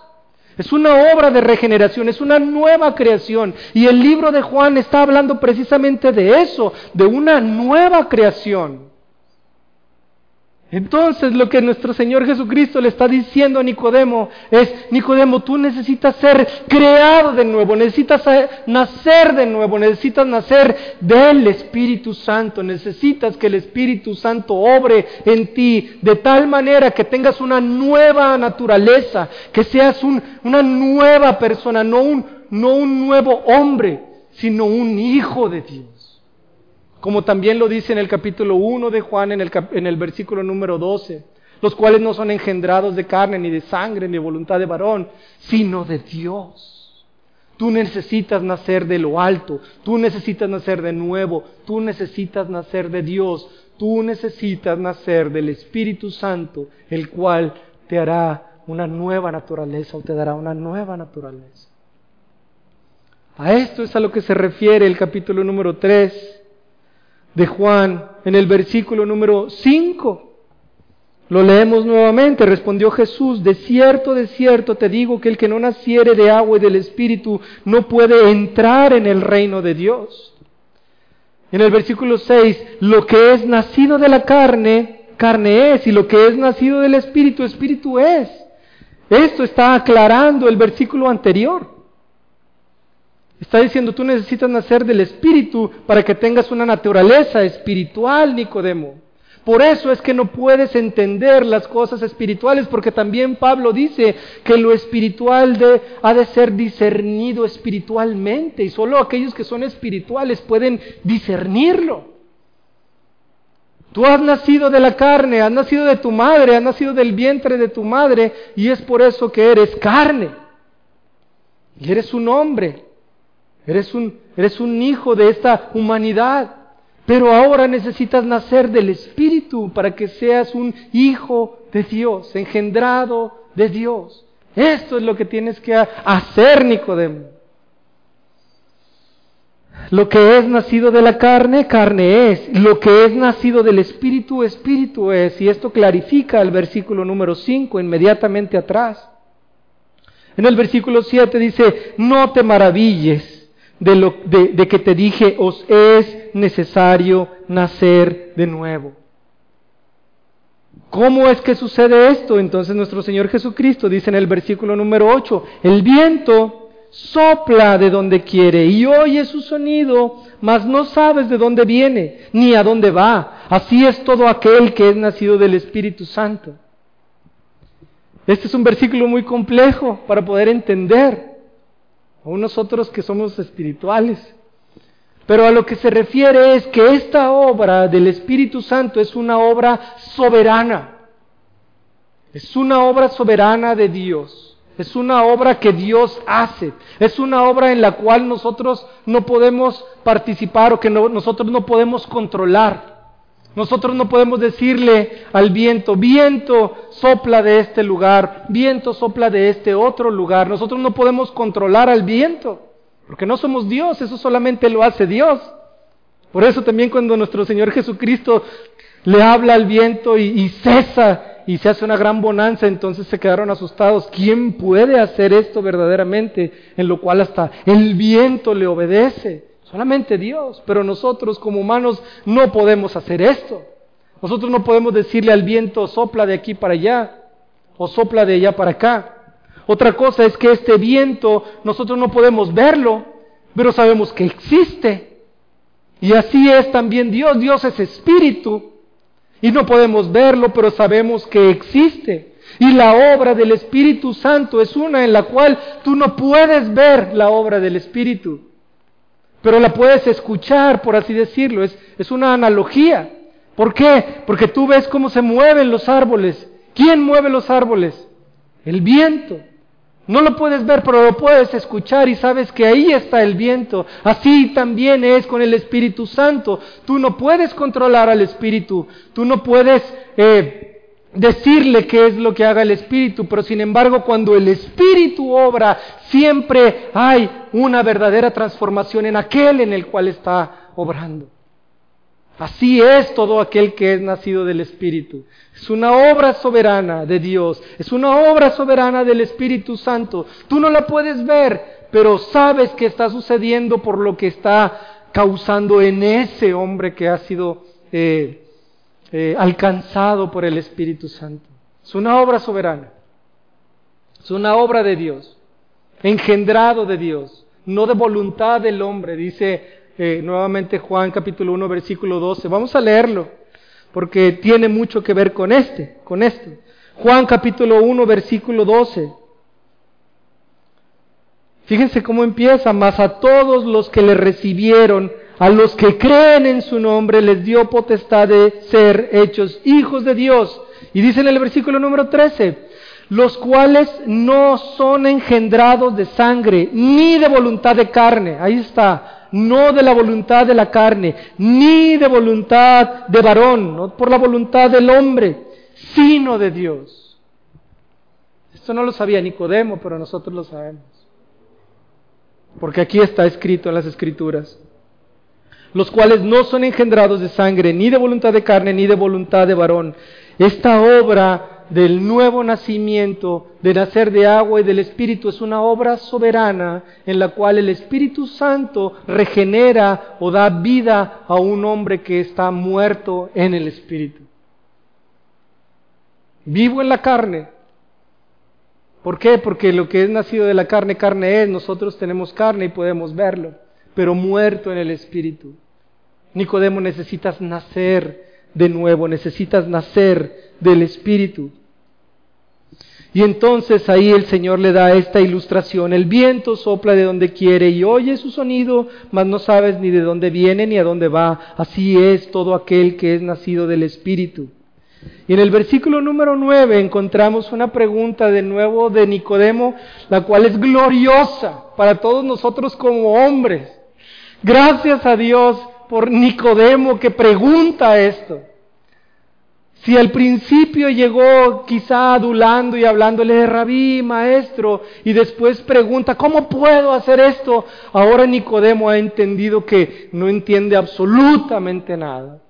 Es una obra de regeneración, es una nueva creación. Y el libro de Juan está hablando precisamente de eso, de una nueva creación. Entonces lo que nuestro Señor Jesucristo le está diciendo a Nicodemo es, Nicodemo, tú necesitas ser creado de nuevo, necesitas nacer de nuevo, necesitas nacer del Espíritu Santo, necesitas que el Espíritu Santo obre en ti de tal manera que tengas una nueva naturaleza, que seas una nueva persona, no un, no un nuevo hombre, sino un hijo de Dios como también lo dice en el capítulo 1 de Juan, en el, en el versículo número 12, los cuales no son engendrados de carne, ni de sangre, ni de voluntad de varón, sino de Dios. Tú necesitas nacer de lo alto, tú necesitas nacer de nuevo, tú necesitas nacer de Dios, tú necesitas nacer del Espíritu Santo, el cual te hará una nueva naturaleza o te dará una nueva naturaleza. A esto es a lo que se refiere el capítulo número 3 de Juan en el versículo número 5. Lo leemos nuevamente. Respondió Jesús, de cierto, de cierto te digo que el que no naciere de agua y del Espíritu no puede entrar en el reino de Dios. En el versículo 6, lo que es nacido de la carne, carne es, y lo que es nacido del Espíritu, Espíritu es. Esto está aclarando el versículo anterior. Está diciendo, tú necesitas nacer del Espíritu para que tengas una naturaleza espiritual, Nicodemo. Por eso es que no puedes entender las cosas espirituales, porque también Pablo dice que lo espiritual ha de ser discernido espiritualmente, y solo aquellos que son espirituales pueden discernirlo. Tú has nacido de la carne, has nacido de tu madre, has nacido del vientre de tu madre, y es por eso que eres carne. Y eres un hombre. Eres un, eres un hijo de esta humanidad. Pero ahora necesitas nacer del Espíritu para que seas un hijo de Dios, engendrado de Dios. Esto es lo que tienes que hacer, Nicodemo. Lo que es nacido de la carne, carne es. Lo que es nacido del Espíritu, Espíritu es. Y esto clarifica el versículo número 5 inmediatamente atrás. En el versículo 7 dice, no te maravilles de, lo, de, que te dije, os es necesario nacer de nuevo. ¿Cómo es que sucede esto? Entonces nuestro Señor Jesucristo dice en el versículo número 8, el viento sopla de donde quiere y oye su sonido, mas no sabes de dónde viene ni a dónde va. Así es todo aquel que es nacido del Espíritu Santo. Este es un versículo muy complejo para poder entender, aún nosotros que somos espirituales. Pero a lo que se refiere es que esta obra del Espíritu Santo es una obra soberana. Es una obra soberana de Dios. Es una obra que Dios hace. Es una obra en la cual nosotros no podemos participar o que nosotros no podemos controlar. Nosotros no podemos decirle al viento, viento sopla de este lugar, viento sopla de este otro lugar. Nosotros no podemos controlar al viento. Porque no somos Dios, eso solamente lo hace Dios. Por eso también cuando nuestro Señor Jesucristo le habla al viento y, cesa y se hace una gran bonanza, entonces se quedaron asustados. ¿Quién puede hacer esto verdaderamente? En lo cual hasta el viento le obedece. Solamente Dios. Pero nosotros como humanos no podemos hacer esto. Nosotros no podemos decirle al viento sopla de aquí para allá o sopla de allá para acá. Otra cosa es que este viento nosotros no podemos verlo, pero sabemos que existe. Y así es también Dios. Dios es espíritu. Y no podemos verlo, pero sabemos que existe. Y la obra del Espíritu Santo es una en la cual tú no puedes ver la obra del Espíritu, pero la puedes escuchar, por así decirlo. Es, es una analogía. ¿Por qué? Porque tú ves cómo se mueven los árboles. ¿Quién mueve los árboles? El viento. No lo puedes ver, pero lo puedes escuchar y sabes que ahí está el viento. Así también es con el Espíritu Santo. Tú no puedes controlar al Espíritu. Tú no puedes eh, decirle qué es lo que haga el Espíritu. Pero sin embargo, cuando el Espíritu obra, siempre hay una verdadera transformación en aquel en el cual está obrando. Así es todo aquel que es nacido del Espíritu. Es una obra soberana de Dios, es una obra soberana del Espíritu Santo. Tú no la puedes ver, pero sabes que está sucediendo por lo que está causando en ese hombre que ha sido eh, eh, alcanzado por el Espíritu Santo. Es una obra soberana, es una obra de Dios, engendrado de Dios, no de voluntad del hombre, dice eh, nuevamente Juan capítulo 1 versículo 12. Vamos a leerlo porque tiene mucho que ver con este, con esto. Juan capítulo 1 versículo 12. Fíjense cómo empieza, mas a todos los que le recibieron, a los que creen en su nombre, les dio potestad de ser hechos hijos de Dios. Y dice en el versículo número 13, los cuales no son engendrados de sangre, ni de voluntad de carne. Ahí está, no de la voluntad de la carne, ni de voluntad de varón, no por la voluntad del hombre, sino de Dios. Esto no lo sabía Nicodemo, pero nosotros lo sabemos. Porque aquí está escrito en las escrituras. Los cuales no son engendrados de sangre, ni de voluntad de carne, ni de voluntad de varón. Esta obra del nuevo nacimiento, de nacer de agua y del Espíritu, es una obra soberana en la cual el Espíritu Santo regenera o da vida a un hombre que está muerto en el Espíritu. Vivo en la carne. ¿Por qué? Porque lo que es nacido de la carne, carne es. Nosotros tenemos carne y podemos verlo, pero muerto en el Espíritu. Nicodemo, necesitas nacer de nuevo, necesitas nacer del Espíritu. Y entonces ahí el Señor le da esta ilustración. El viento sopla de donde quiere y oye su sonido, mas no sabes ni de dónde viene ni a dónde va. Así es todo aquel que es nacido del Espíritu. Y en el versículo número 9 encontramos una pregunta de nuevo de Nicodemo, la cual es gloriosa para todos nosotros como hombres. Gracias a Dios por Nicodemo que pregunta esto. Si al principio llegó quizá adulando y hablándole rabí, maestro, y después pregunta, ¿cómo puedo hacer esto? Ahora Nicodemo ha entendido que no entiende absolutamente nada.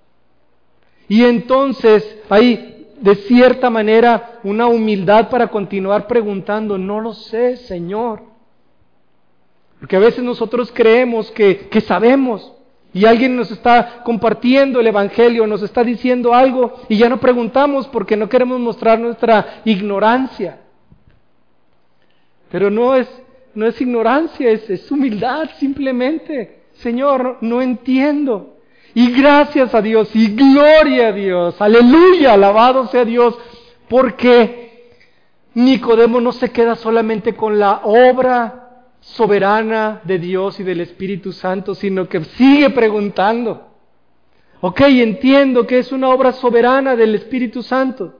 Y entonces hay de cierta manera una humildad para continuar preguntando, no lo sé, Señor. Porque a veces nosotros creemos que, que sabemos Y alguien nos está compartiendo el Evangelio, nos está diciendo algo y ya no preguntamos porque no queremos mostrar nuestra ignorancia. Pero no es, no es ignorancia, es, es humildad simplemente. Señor, no entiendo. Y gracias a Dios y gloria a Dios. Aleluya, alabado sea Dios. Porque Nicodemo no se queda solamente con la obra soberana de Dios y del Espíritu Santo, sino que sigue preguntando. Ok, entiendo que es una obra soberana del Espíritu Santo.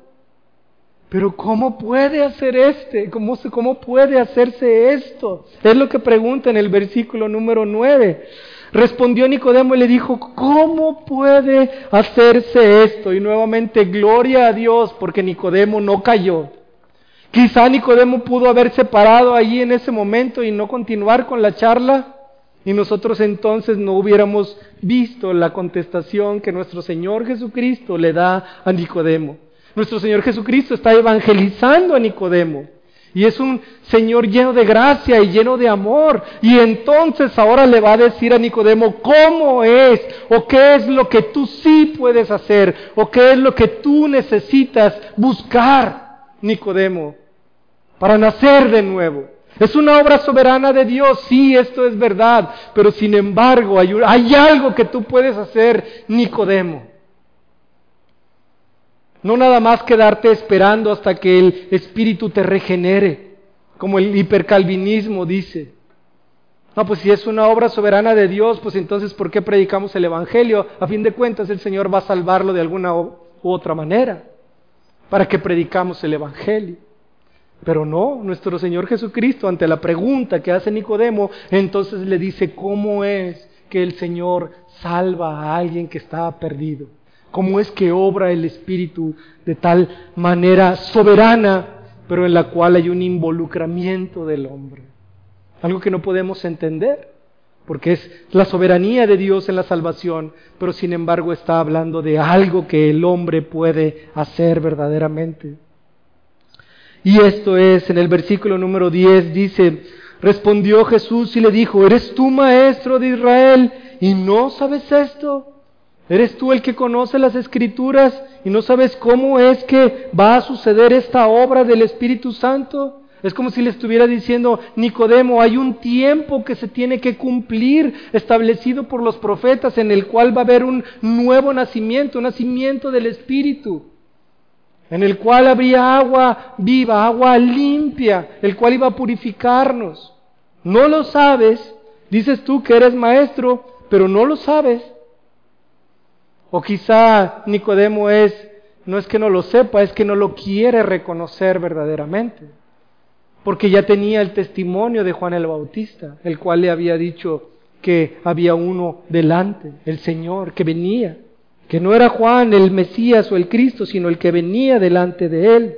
Pero ¿cómo puede hacer este? ¿Cómo, ¿Cómo puede hacerse esto? Es lo que pregunta en el versículo número 9. Respondió Nicodemo y le dijo, ¿cómo puede hacerse esto? Y nuevamente, gloria a Dios, porque Nicodemo no cayó. Quizá Nicodemo pudo haberse parado allí en ese momento y no continuar con la charla, y nosotros entonces no hubiéramos visto la contestación que nuestro Señor Jesucristo le da a Nicodemo. Nuestro Señor Jesucristo está evangelizando a Nicodemo. Y es un Señor lleno de gracia y lleno de amor. Y entonces ahora le va a decir a Nicodemo cómo es o qué es lo que tú sí puedes hacer o qué es lo que tú necesitas buscar, Nicodemo, para nacer de nuevo. Es una obra soberana de Dios, sí, esto es verdad, pero sin embargo hay, algo que tú puedes hacer, Nicodemo. No nada más quedarte esperando hasta que el espíritu te regenere, como el hipercalvinismo dice. No, pues si es una obra soberana de Dios, pues entonces ¿por qué predicamos el Evangelio? A fin de cuentas el Señor va a salvarlo de alguna u otra manera. ¿Para que predicamos el Evangelio? Pero no, nuestro Señor Jesucristo, ante la pregunta que hace Nicodemo, entonces le dice cómo es que el Señor salva a alguien que estaba perdido cómo es que obra el Espíritu de tal manera soberana, pero en la cual hay un involucramiento del hombre. Algo que no podemos entender, porque es la soberanía de Dios en la salvación, pero sin embargo está hablando de algo que el hombre puede hacer verdaderamente. Y esto es, en el versículo número 10 dice, respondió Jesús y le dijo, ¿eres tú maestro de Israel y no sabes esto? ¿Eres tú el que conoce las escrituras y no sabes cómo es que va a suceder esta obra del Espíritu Santo? Es como si le estuviera diciendo, Nicodemo, hay un tiempo que se tiene que cumplir establecido por los profetas en el cual va a haber un nuevo nacimiento, un nacimiento del Espíritu, en el cual habría agua viva, agua limpia, el cual iba a purificarnos. No lo sabes, dices tú que eres maestro, pero no lo sabes. O quizá Nicodemo es, no es que no lo sepa, es que no lo quiere reconocer verdaderamente. Porque ya tenía el testimonio de Juan el Bautista, el cual le había dicho que había uno delante, el Señor, que venía, que no era Juan el Mesías o el Cristo, sino el que venía delante de él.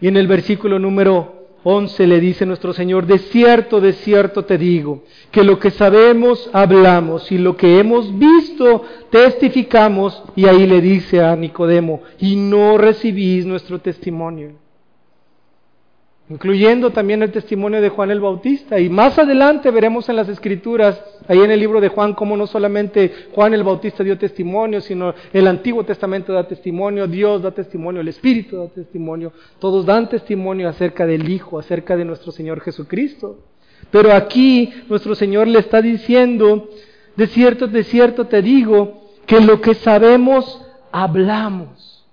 Y en el versículo número 11 le dice nuestro Señor, de cierto, de cierto te digo, que lo que sabemos hablamos y lo que hemos visto testificamos, y ahí le dice a Nicodemo, y no recibís nuestro testimonio incluyendo también el testimonio de Juan el Bautista. Y más adelante veremos en las escrituras, ahí en el libro de Juan, cómo no solamente Juan el Bautista dio testimonio, sino el Antiguo Testamento da testimonio, Dios da testimonio, el Espíritu da testimonio, todos dan testimonio acerca del Hijo, acerca de nuestro Señor Jesucristo. Pero aquí nuestro Señor le está diciendo, de cierto, de cierto te digo, que lo que sabemos, hablamos.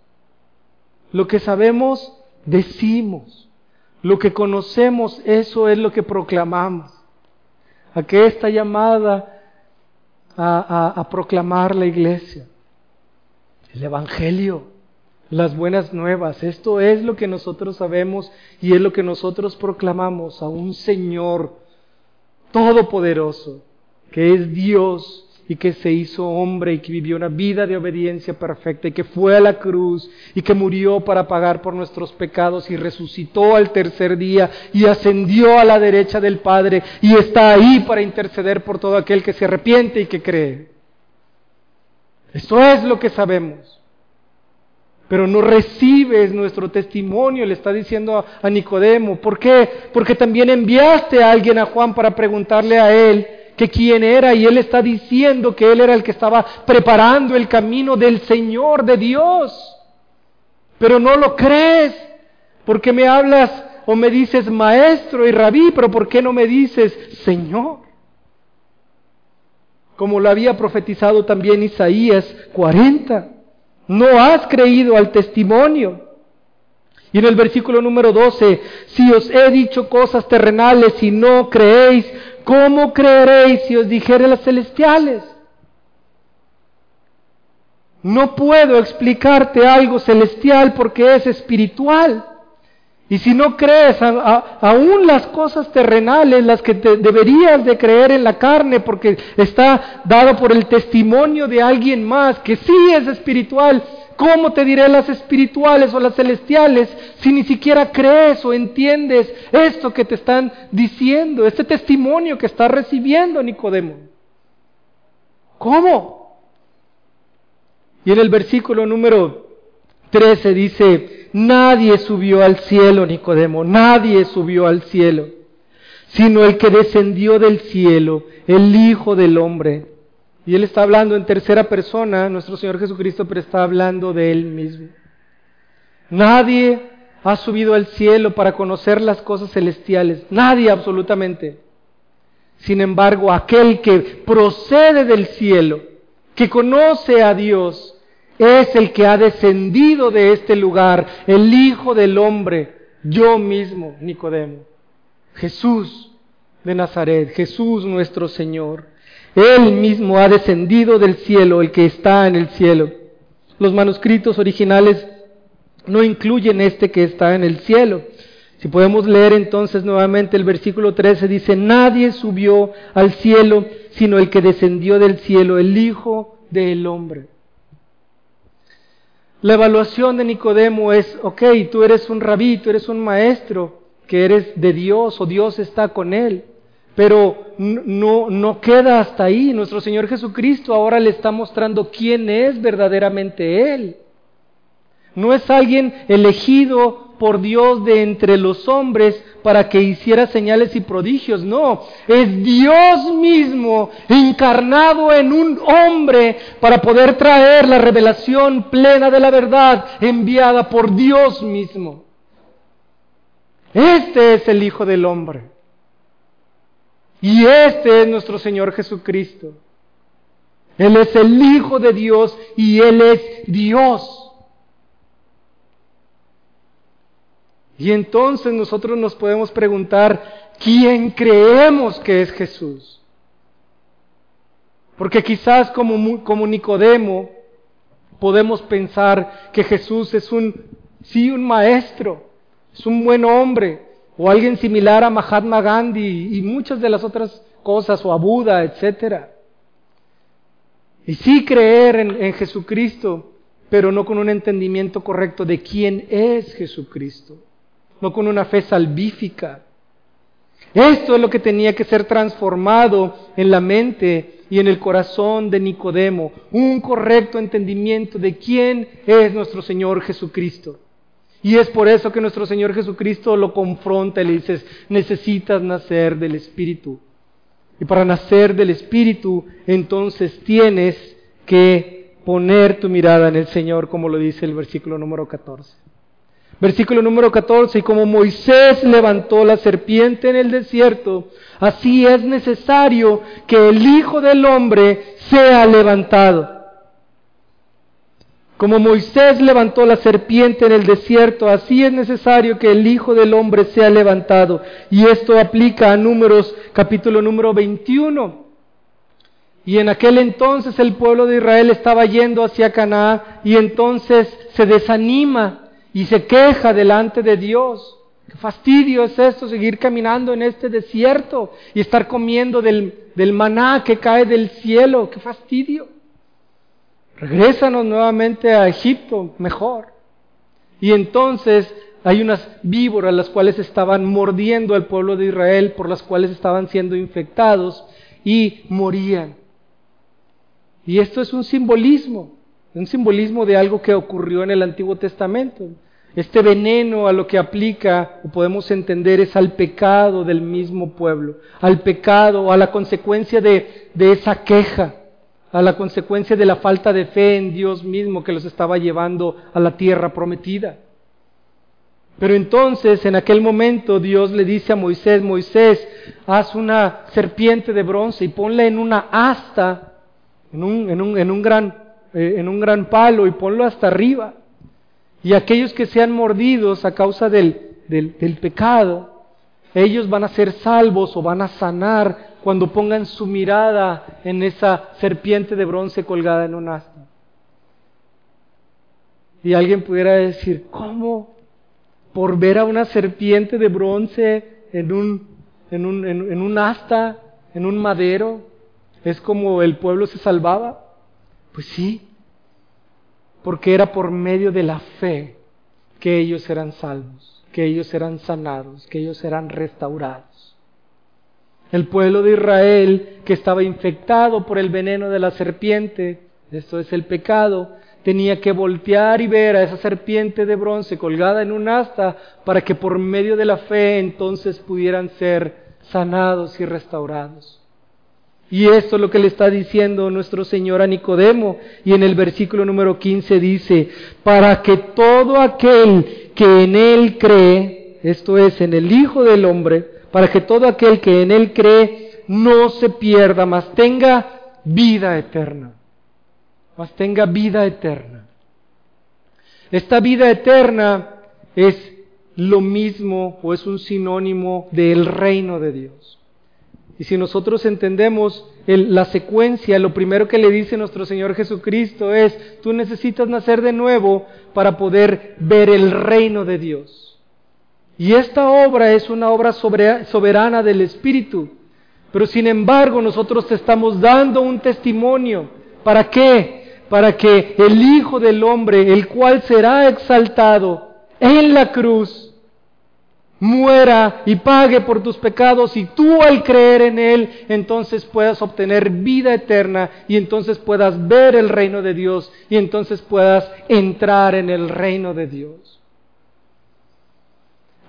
Lo que sabemos, decimos. Lo que conocemos, eso es lo que proclamamos. ¿A qué está llamada a, a proclamar la iglesia? El Evangelio, las buenas nuevas. Esto es lo que nosotros sabemos y es lo que nosotros proclamamos a un Señor todopoderoso, que es Dios y que se hizo hombre y que vivió una vida de obediencia perfecta y que fue a la cruz y que murió para pagar por nuestros pecados y resucitó al tercer día y ascendió a la derecha del Padre y está ahí para interceder por todo aquel que se arrepiente y que cree. Eso es lo que sabemos. Pero no recibes nuestro testimonio, le está diciendo a Nicodemo. ¿Por qué? Porque también enviaste a alguien a Juan para preguntarle a él que quién era y él está diciendo que él era el que estaba preparando el camino del Señor, de Dios. Pero no lo crees porque me hablas o me dices maestro y rabí, pero ¿por qué no me dices Señor? Como lo había profetizado también Isaías 40. No has creído al testimonio. Y en el versículo número 12, si os he dicho cosas terrenales y no creéis, ¿cómo creeréis si os dijere las celestiales? No puedo explicarte algo celestial porque es espiritual. Y si no crees aún las cosas terrenales, las que te deberías de creer en la carne, porque está dado por el testimonio de alguien más que sí es espiritual, ¿cómo te diré las espirituales o las celestiales si ni siquiera crees o entiendes esto que te están diciendo, este testimonio que estás recibiendo, Nicodemo? ¿Cómo? Y en el versículo número 13 dice, Nadie subió al cielo, Nicodemo, nadie subió al cielo, sino el que descendió del cielo, el Hijo del Hombre. Y él está hablando en tercera persona, nuestro Señor Jesucristo, pero está hablando de él mismo. Nadie ha subido al cielo para conocer las cosas celestiales, nadie absolutamente. Sin embargo, aquel que procede del cielo, que conoce a Dios, es el que ha descendido de este lugar, el Hijo del Hombre, yo mismo, Nicodemo. Jesús de Nazaret, Jesús nuestro Señor. Él mismo ha descendido del cielo, el que está en el cielo. Los manuscritos originales no incluyen este que está en el cielo. Si podemos leer entonces nuevamente el versículo 13, dice, nadie subió al cielo sino el que descendió del cielo, el Hijo del Hombre. La evaluación de Nicodemo es, ok, tú eres un rabí, tú eres un maestro, que eres de Dios o Dios está con él. Pero no, no queda hasta ahí. Nuestro Señor Jesucristo ahora le está mostrando quién es verdaderamente Él. No es alguien elegido por Dios de entre los hombres para que hiciera señales y prodigios. No, es Dios mismo encarnado en un hombre para poder traer la revelación plena de la verdad enviada por Dios mismo. Este es el Hijo del Hombre. Y este es nuestro Señor Jesucristo. Él es el Hijo de Dios y Él es Dios. Y entonces nosotros nos podemos preguntar, ¿quién creemos que es Jesús? Porque quizás como, como Nicodemo podemos pensar que Jesús es un, sí, un maestro, es un buen hombre, o alguien similar a Mahatma Gandhi y muchas de las otras cosas, o a Buda, etc. Y sí creer en, en Jesucristo, pero no con un entendimiento correcto de quién es Jesucristo no con una fe salvífica. Esto es lo que tenía que ser transformado en la mente y en el corazón de Nicodemo, un correcto entendimiento de quién es nuestro Señor Jesucristo. Y es por eso que nuestro Señor Jesucristo lo confronta y le dice, necesitas nacer del Espíritu. Y para nacer del Espíritu, entonces tienes que poner tu mirada en el Señor, como lo dice el versículo número 14. Versículo número 14, y como Moisés levantó la serpiente en el desierto, así es necesario que el Hijo del Hombre sea levantado. Como Moisés levantó la serpiente en el desierto, así es necesario que el Hijo del Hombre sea levantado. Y esto aplica a números capítulo número 21. Y en aquel entonces el pueblo de Israel estaba yendo hacia Canaán y entonces se desanima y se queja delante de Dios. Qué fastidio es esto, seguir caminando en este desierto y estar comiendo del, del maná que cae del cielo. Qué fastidio. Regrésanos nuevamente a Egipto, mejor. Y entonces hay unas víboras las cuales estaban mordiendo al pueblo de Israel, por las cuales estaban siendo infectados y morían. Y esto es un simbolismo, un simbolismo de algo que ocurrió en el Antiguo Testamento. Este veneno a lo que aplica, o podemos entender, es al pecado del mismo pueblo, al pecado, a la consecuencia de, de esa queja, a la consecuencia de la falta de fe en Dios mismo que los estaba llevando a la tierra prometida. Pero entonces, en aquel momento, Dios le dice a Moisés, Moisés, haz una serpiente de bronce y ponla en una asta, en un, eh, gran palo y ponlo hasta arriba. Y aquellos que sean mordidos a causa del pecado, ellos van a ser salvos o van a sanar cuando pongan su mirada en esa serpiente de bronce colgada en un asta. Y alguien pudiera decir, ¿cómo? Por ver a una serpiente de bronce en un, en un, en un asta, en un madero, es como el pueblo se salvaba. Pues sí, porque era por medio de la fe que ellos eran salvos, que ellos eran sanados, que ellos eran restaurados. El pueblo de Israel, que estaba infectado por el veneno de la serpiente, esto es el pecado, tenía que voltear y ver a esa serpiente de bronce colgada en un asta para que por medio de la fe entonces pudieran ser sanados y restaurados. Y esto es lo que le está diciendo nuestro Señor a Nicodemo. Y en el versículo número 15 dice, para que todo aquel que en Él cree, esto es, en el Hijo del Hombre, para que todo aquel que en Él cree no se pierda, mas tenga vida eterna. Mas tenga vida eterna. Esta vida eterna es lo mismo o es un sinónimo del reino de Dios. Y si nosotros entendemos la secuencia, lo primero que le dice nuestro Señor Jesucristo es, tú necesitas nacer de nuevo para poder ver el reino de Dios. Y esta obra es una obra soberana del Espíritu. Pero sin embargo nosotros te estamos dando un testimonio. ¿Para qué? Para que el Hijo del Hombre, el cual será exaltado en la cruz, muera y pague por tus pecados y tú al creer en Él entonces puedas obtener vida eterna y entonces puedas ver el reino de Dios y entonces puedas entrar en el reino de Dios.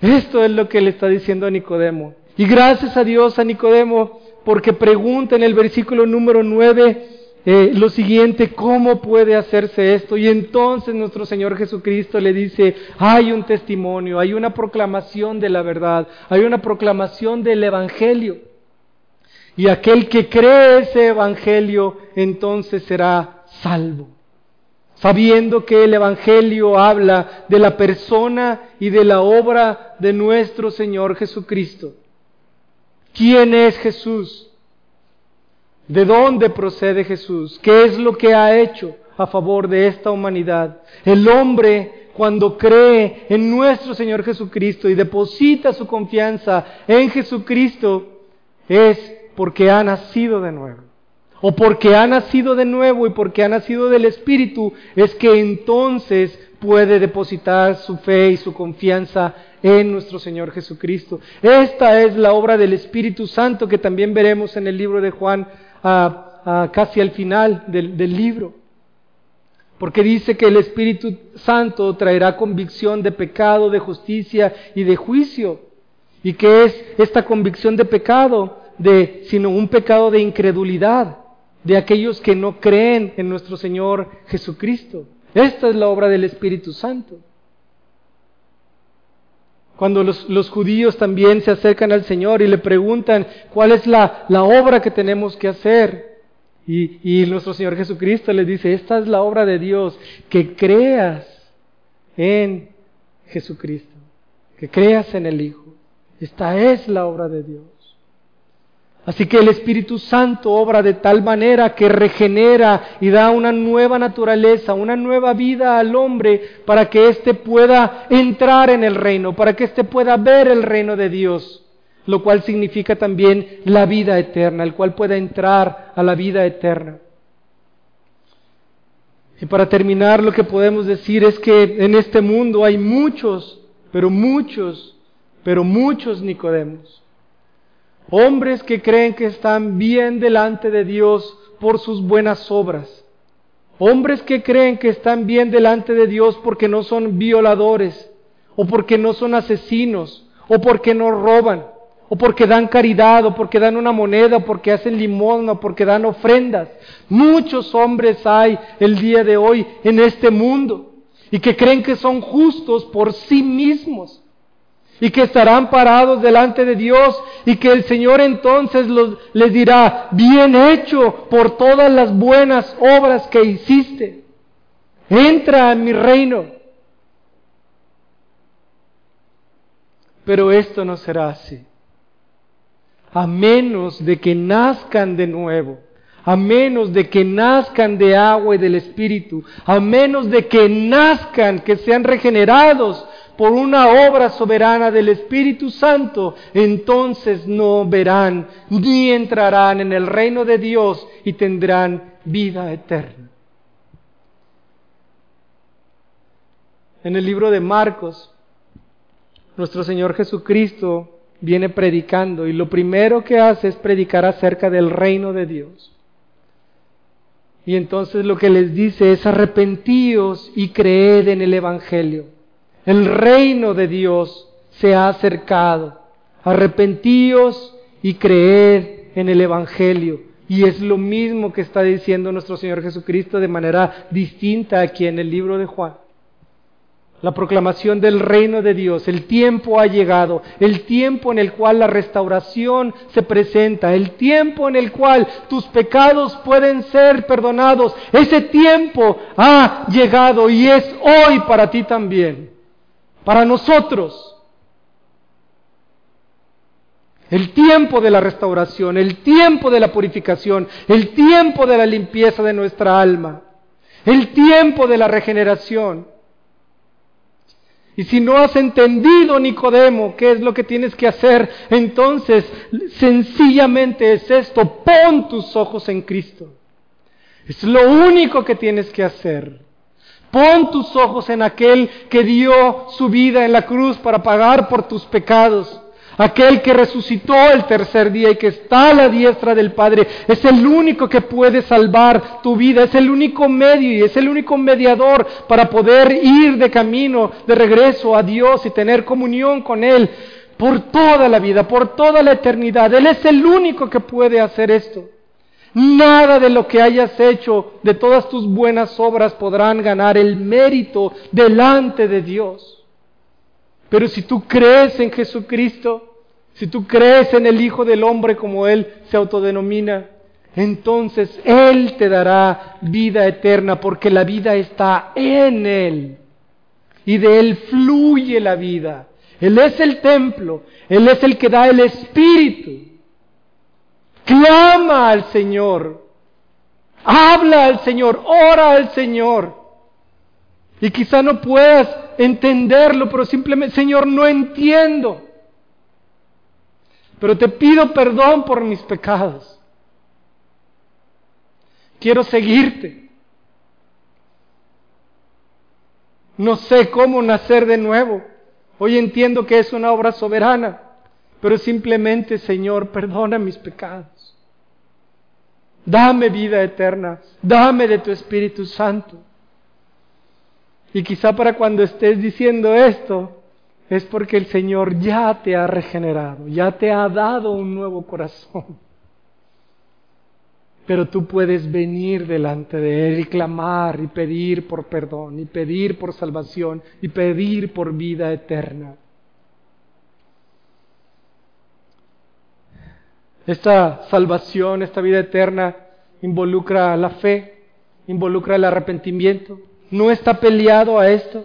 Esto es lo que le está diciendo a Nicodemo. Y gracias a Dios a Nicodemo porque pregunta en el versículo número 9, eh, lo siguiente, ¿cómo puede hacerse esto? Y entonces nuestro Señor Jesucristo le dice, hay un testimonio, hay una proclamación de la verdad, hay una proclamación del Evangelio. Y aquel que cree ese Evangelio, entonces será salvo. Sabiendo que el Evangelio habla de la persona y de la obra de nuestro Señor Jesucristo. ¿Quién es Jesús? ¿De dónde procede Jesús? ¿Qué es lo que ha hecho a favor de esta humanidad? El hombre cuando cree en nuestro Señor Jesucristo y deposita su confianza en Jesucristo es porque ha nacido de nuevo. O porque ha nacido de nuevo y porque ha nacido del Espíritu es que entonces puede depositar su fe y su confianza en nuestro Señor Jesucristo. Esta es la obra del Espíritu Santo que también veremos en el libro de Juan casi al final del, del libro. Porque dice que el Espíritu Santo traerá convicción de pecado, de justicia y de juicio. ¿Y qué es esta convicción de pecado? De, sino un pecado de incredulidad, de aquellos que no creen en nuestro Señor Jesucristo. Esta es la obra del Espíritu Santo. Cuando los, judíos también se acercan al Señor y le preguntan cuál es la, obra que tenemos que hacer. Y, y, nuestro Señor Jesucristo les dice, esta es la obra de Dios, que creas en Jesucristo, que creas en el Hijo. Esta es la obra de Dios. Así que el Espíritu Santo obra de tal manera que regenera y da una nueva naturaleza, una nueva vida al hombre para que éste pueda entrar en el reino, para que éste pueda ver el reino de Dios, lo cual significa también la vida eterna, el cual pueda entrar a la vida eterna. Y para terminar, lo que podemos decir es que en este mundo hay muchos, pero muchos, pero muchos Nicodemos Hombres que creen que están bien delante de Dios por sus buenas obras. Hombres que creen que están bien delante de Dios porque no son violadores, o porque no son asesinos, o porque no roban, o porque dan caridad, o porque dan una moneda, o porque hacen limón, o porque dan ofrendas. Muchos hombres hay el día de hoy en este mundo y que creen que son justos por sí mismos y que estarán parados delante de Dios y que el Señor entonces les dirá, bien hecho por todas las buenas obras que hiciste, entra en mi reino. Pero esto no será así, a menos de que nazcan de nuevo a menos de que nazcan de agua y del Espíritu, a menos de que nazcan, que sean regenerados por una obra soberana del Espíritu Santo, entonces no verán ni entrarán en el reino de Dios y tendrán vida eterna. En el libro de Marcos, nuestro Señor Jesucristo viene predicando y lo primero que hace es predicar acerca del reino de Dios. Y entonces lo que les dice es arrepentíos y creed en el Evangelio. El reino de Dios se ha acercado. Arrepentíos y creed en el Evangelio. Y es lo mismo que está diciendo nuestro Señor Jesucristo de manera distinta aquí en el libro de Juan la proclamación del reino de Dios. El tiempo ha llegado, el tiempo en el cual la restauración se presenta, el tiempo en el cual tus pecados pueden ser perdonados. Ese tiempo ha llegado y es hoy para ti también, para nosotros. El tiempo de la restauración, el tiempo de la purificación, el tiempo de la limpieza de nuestra alma, el tiempo de la regeneración. Y si no has entendido, Nicodemo, qué es lo que tienes que hacer, entonces sencillamente es esto, pon tus ojos en Cristo. Es lo único que tienes que hacer. Pon tus ojos en aquel que dio su vida en la cruz para pagar por tus pecados aquel que resucitó el tercer día y que está a la diestra del Padre, es el único que puede salvar tu vida, es el único medio y es el único mediador para poder ir de camino, de regreso a Dios y tener comunión con Él por toda la vida, por toda la eternidad. Él es el único que puede hacer esto. Nada de lo que hayas hecho, de todas tus buenas obras, podrán ganar el mérito delante de Dios. Pero si tú crees en Jesucristo, si tú crees en el Hijo del Hombre como Él se autodenomina, entonces Él te dará vida eterna porque la vida está en Él. Y de Él fluye la vida. Él es el templo. Él es el que da el Espíritu. Clama al Señor. Habla al Señor. Ora al Señor. Y quizá no puedas entenderlo, pero simplemente, Señor, no entiendo. Pero te pido perdón por mis pecados. Quiero seguirte. No sé cómo nacer de nuevo. Hoy entiendo que es una obra soberana, pero simplemente, Señor, perdona mis pecados. Dame vida eterna. Dame de tu Espíritu Santo. Y quizá para cuando estés diciendo esto, es porque el Señor ya te ha regenerado, ya te ha dado un nuevo corazón. Pero tú puedes venir delante de Él y clamar y pedir por perdón y pedir por salvación y pedir por vida eterna. Esta salvación, esta vida eterna involucra la fe, involucra el arrepentimiento, no está peleado a esto.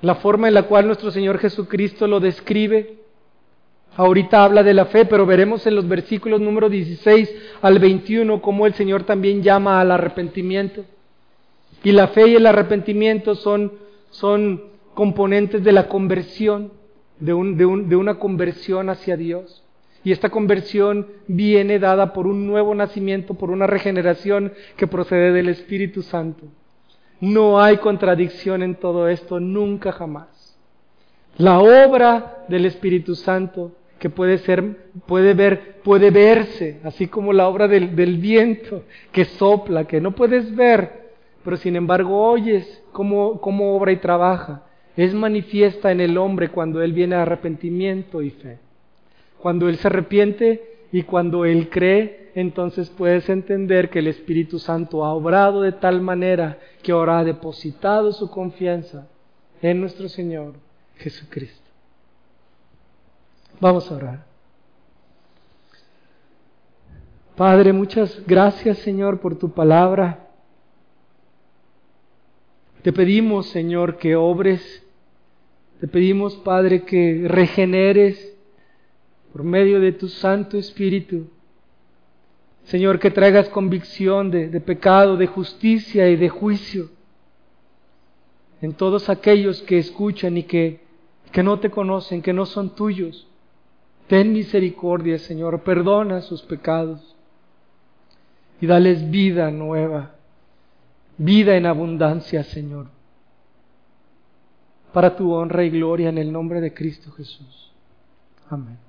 La forma en la cual nuestro Señor Jesucristo lo describe, ahorita habla de la fe, pero veremos en los versículos número 16 al 21 cómo el Señor también llama al arrepentimiento. Y la fe y el arrepentimiento son, son componentes de la conversión, de, un, de, un, de una conversión hacia Dios. Y esta conversión viene dada por un nuevo nacimiento, por una regeneración que procede del Espíritu Santo. No hay contradicción en todo esto, nunca jamás. La obra del Espíritu Santo que puede ser, puede ver, puede verse, así como la obra del, viento que sopla, que no puedes ver, pero sin embargo oyes cómo, cómo obra y trabaja. es manifiesta en el hombre cuando él viene a arrepentimiento y fe. Cuando él se arrepiente y cuando él cree, entonces puedes entender que el Espíritu Santo ha obrado de tal manera que ahora ha depositado su confianza en nuestro Señor Jesucristo. Vamos a orar. Padre, muchas gracias Señor por tu palabra. Te pedimos Señor que obres. Te pedimos Padre que regeneres por medio de tu Santo Espíritu. Señor, que traigas convicción de, pecado, de justicia y de juicio en todos aquellos que escuchan y que, que no te conocen, que no son tuyos. Ten misericordia, Señor, perdona sus pecados y dales vida nueva, vida en abundancia, Señor, para tu honra y gloria en el nombre de Cristo Jesús. Amén.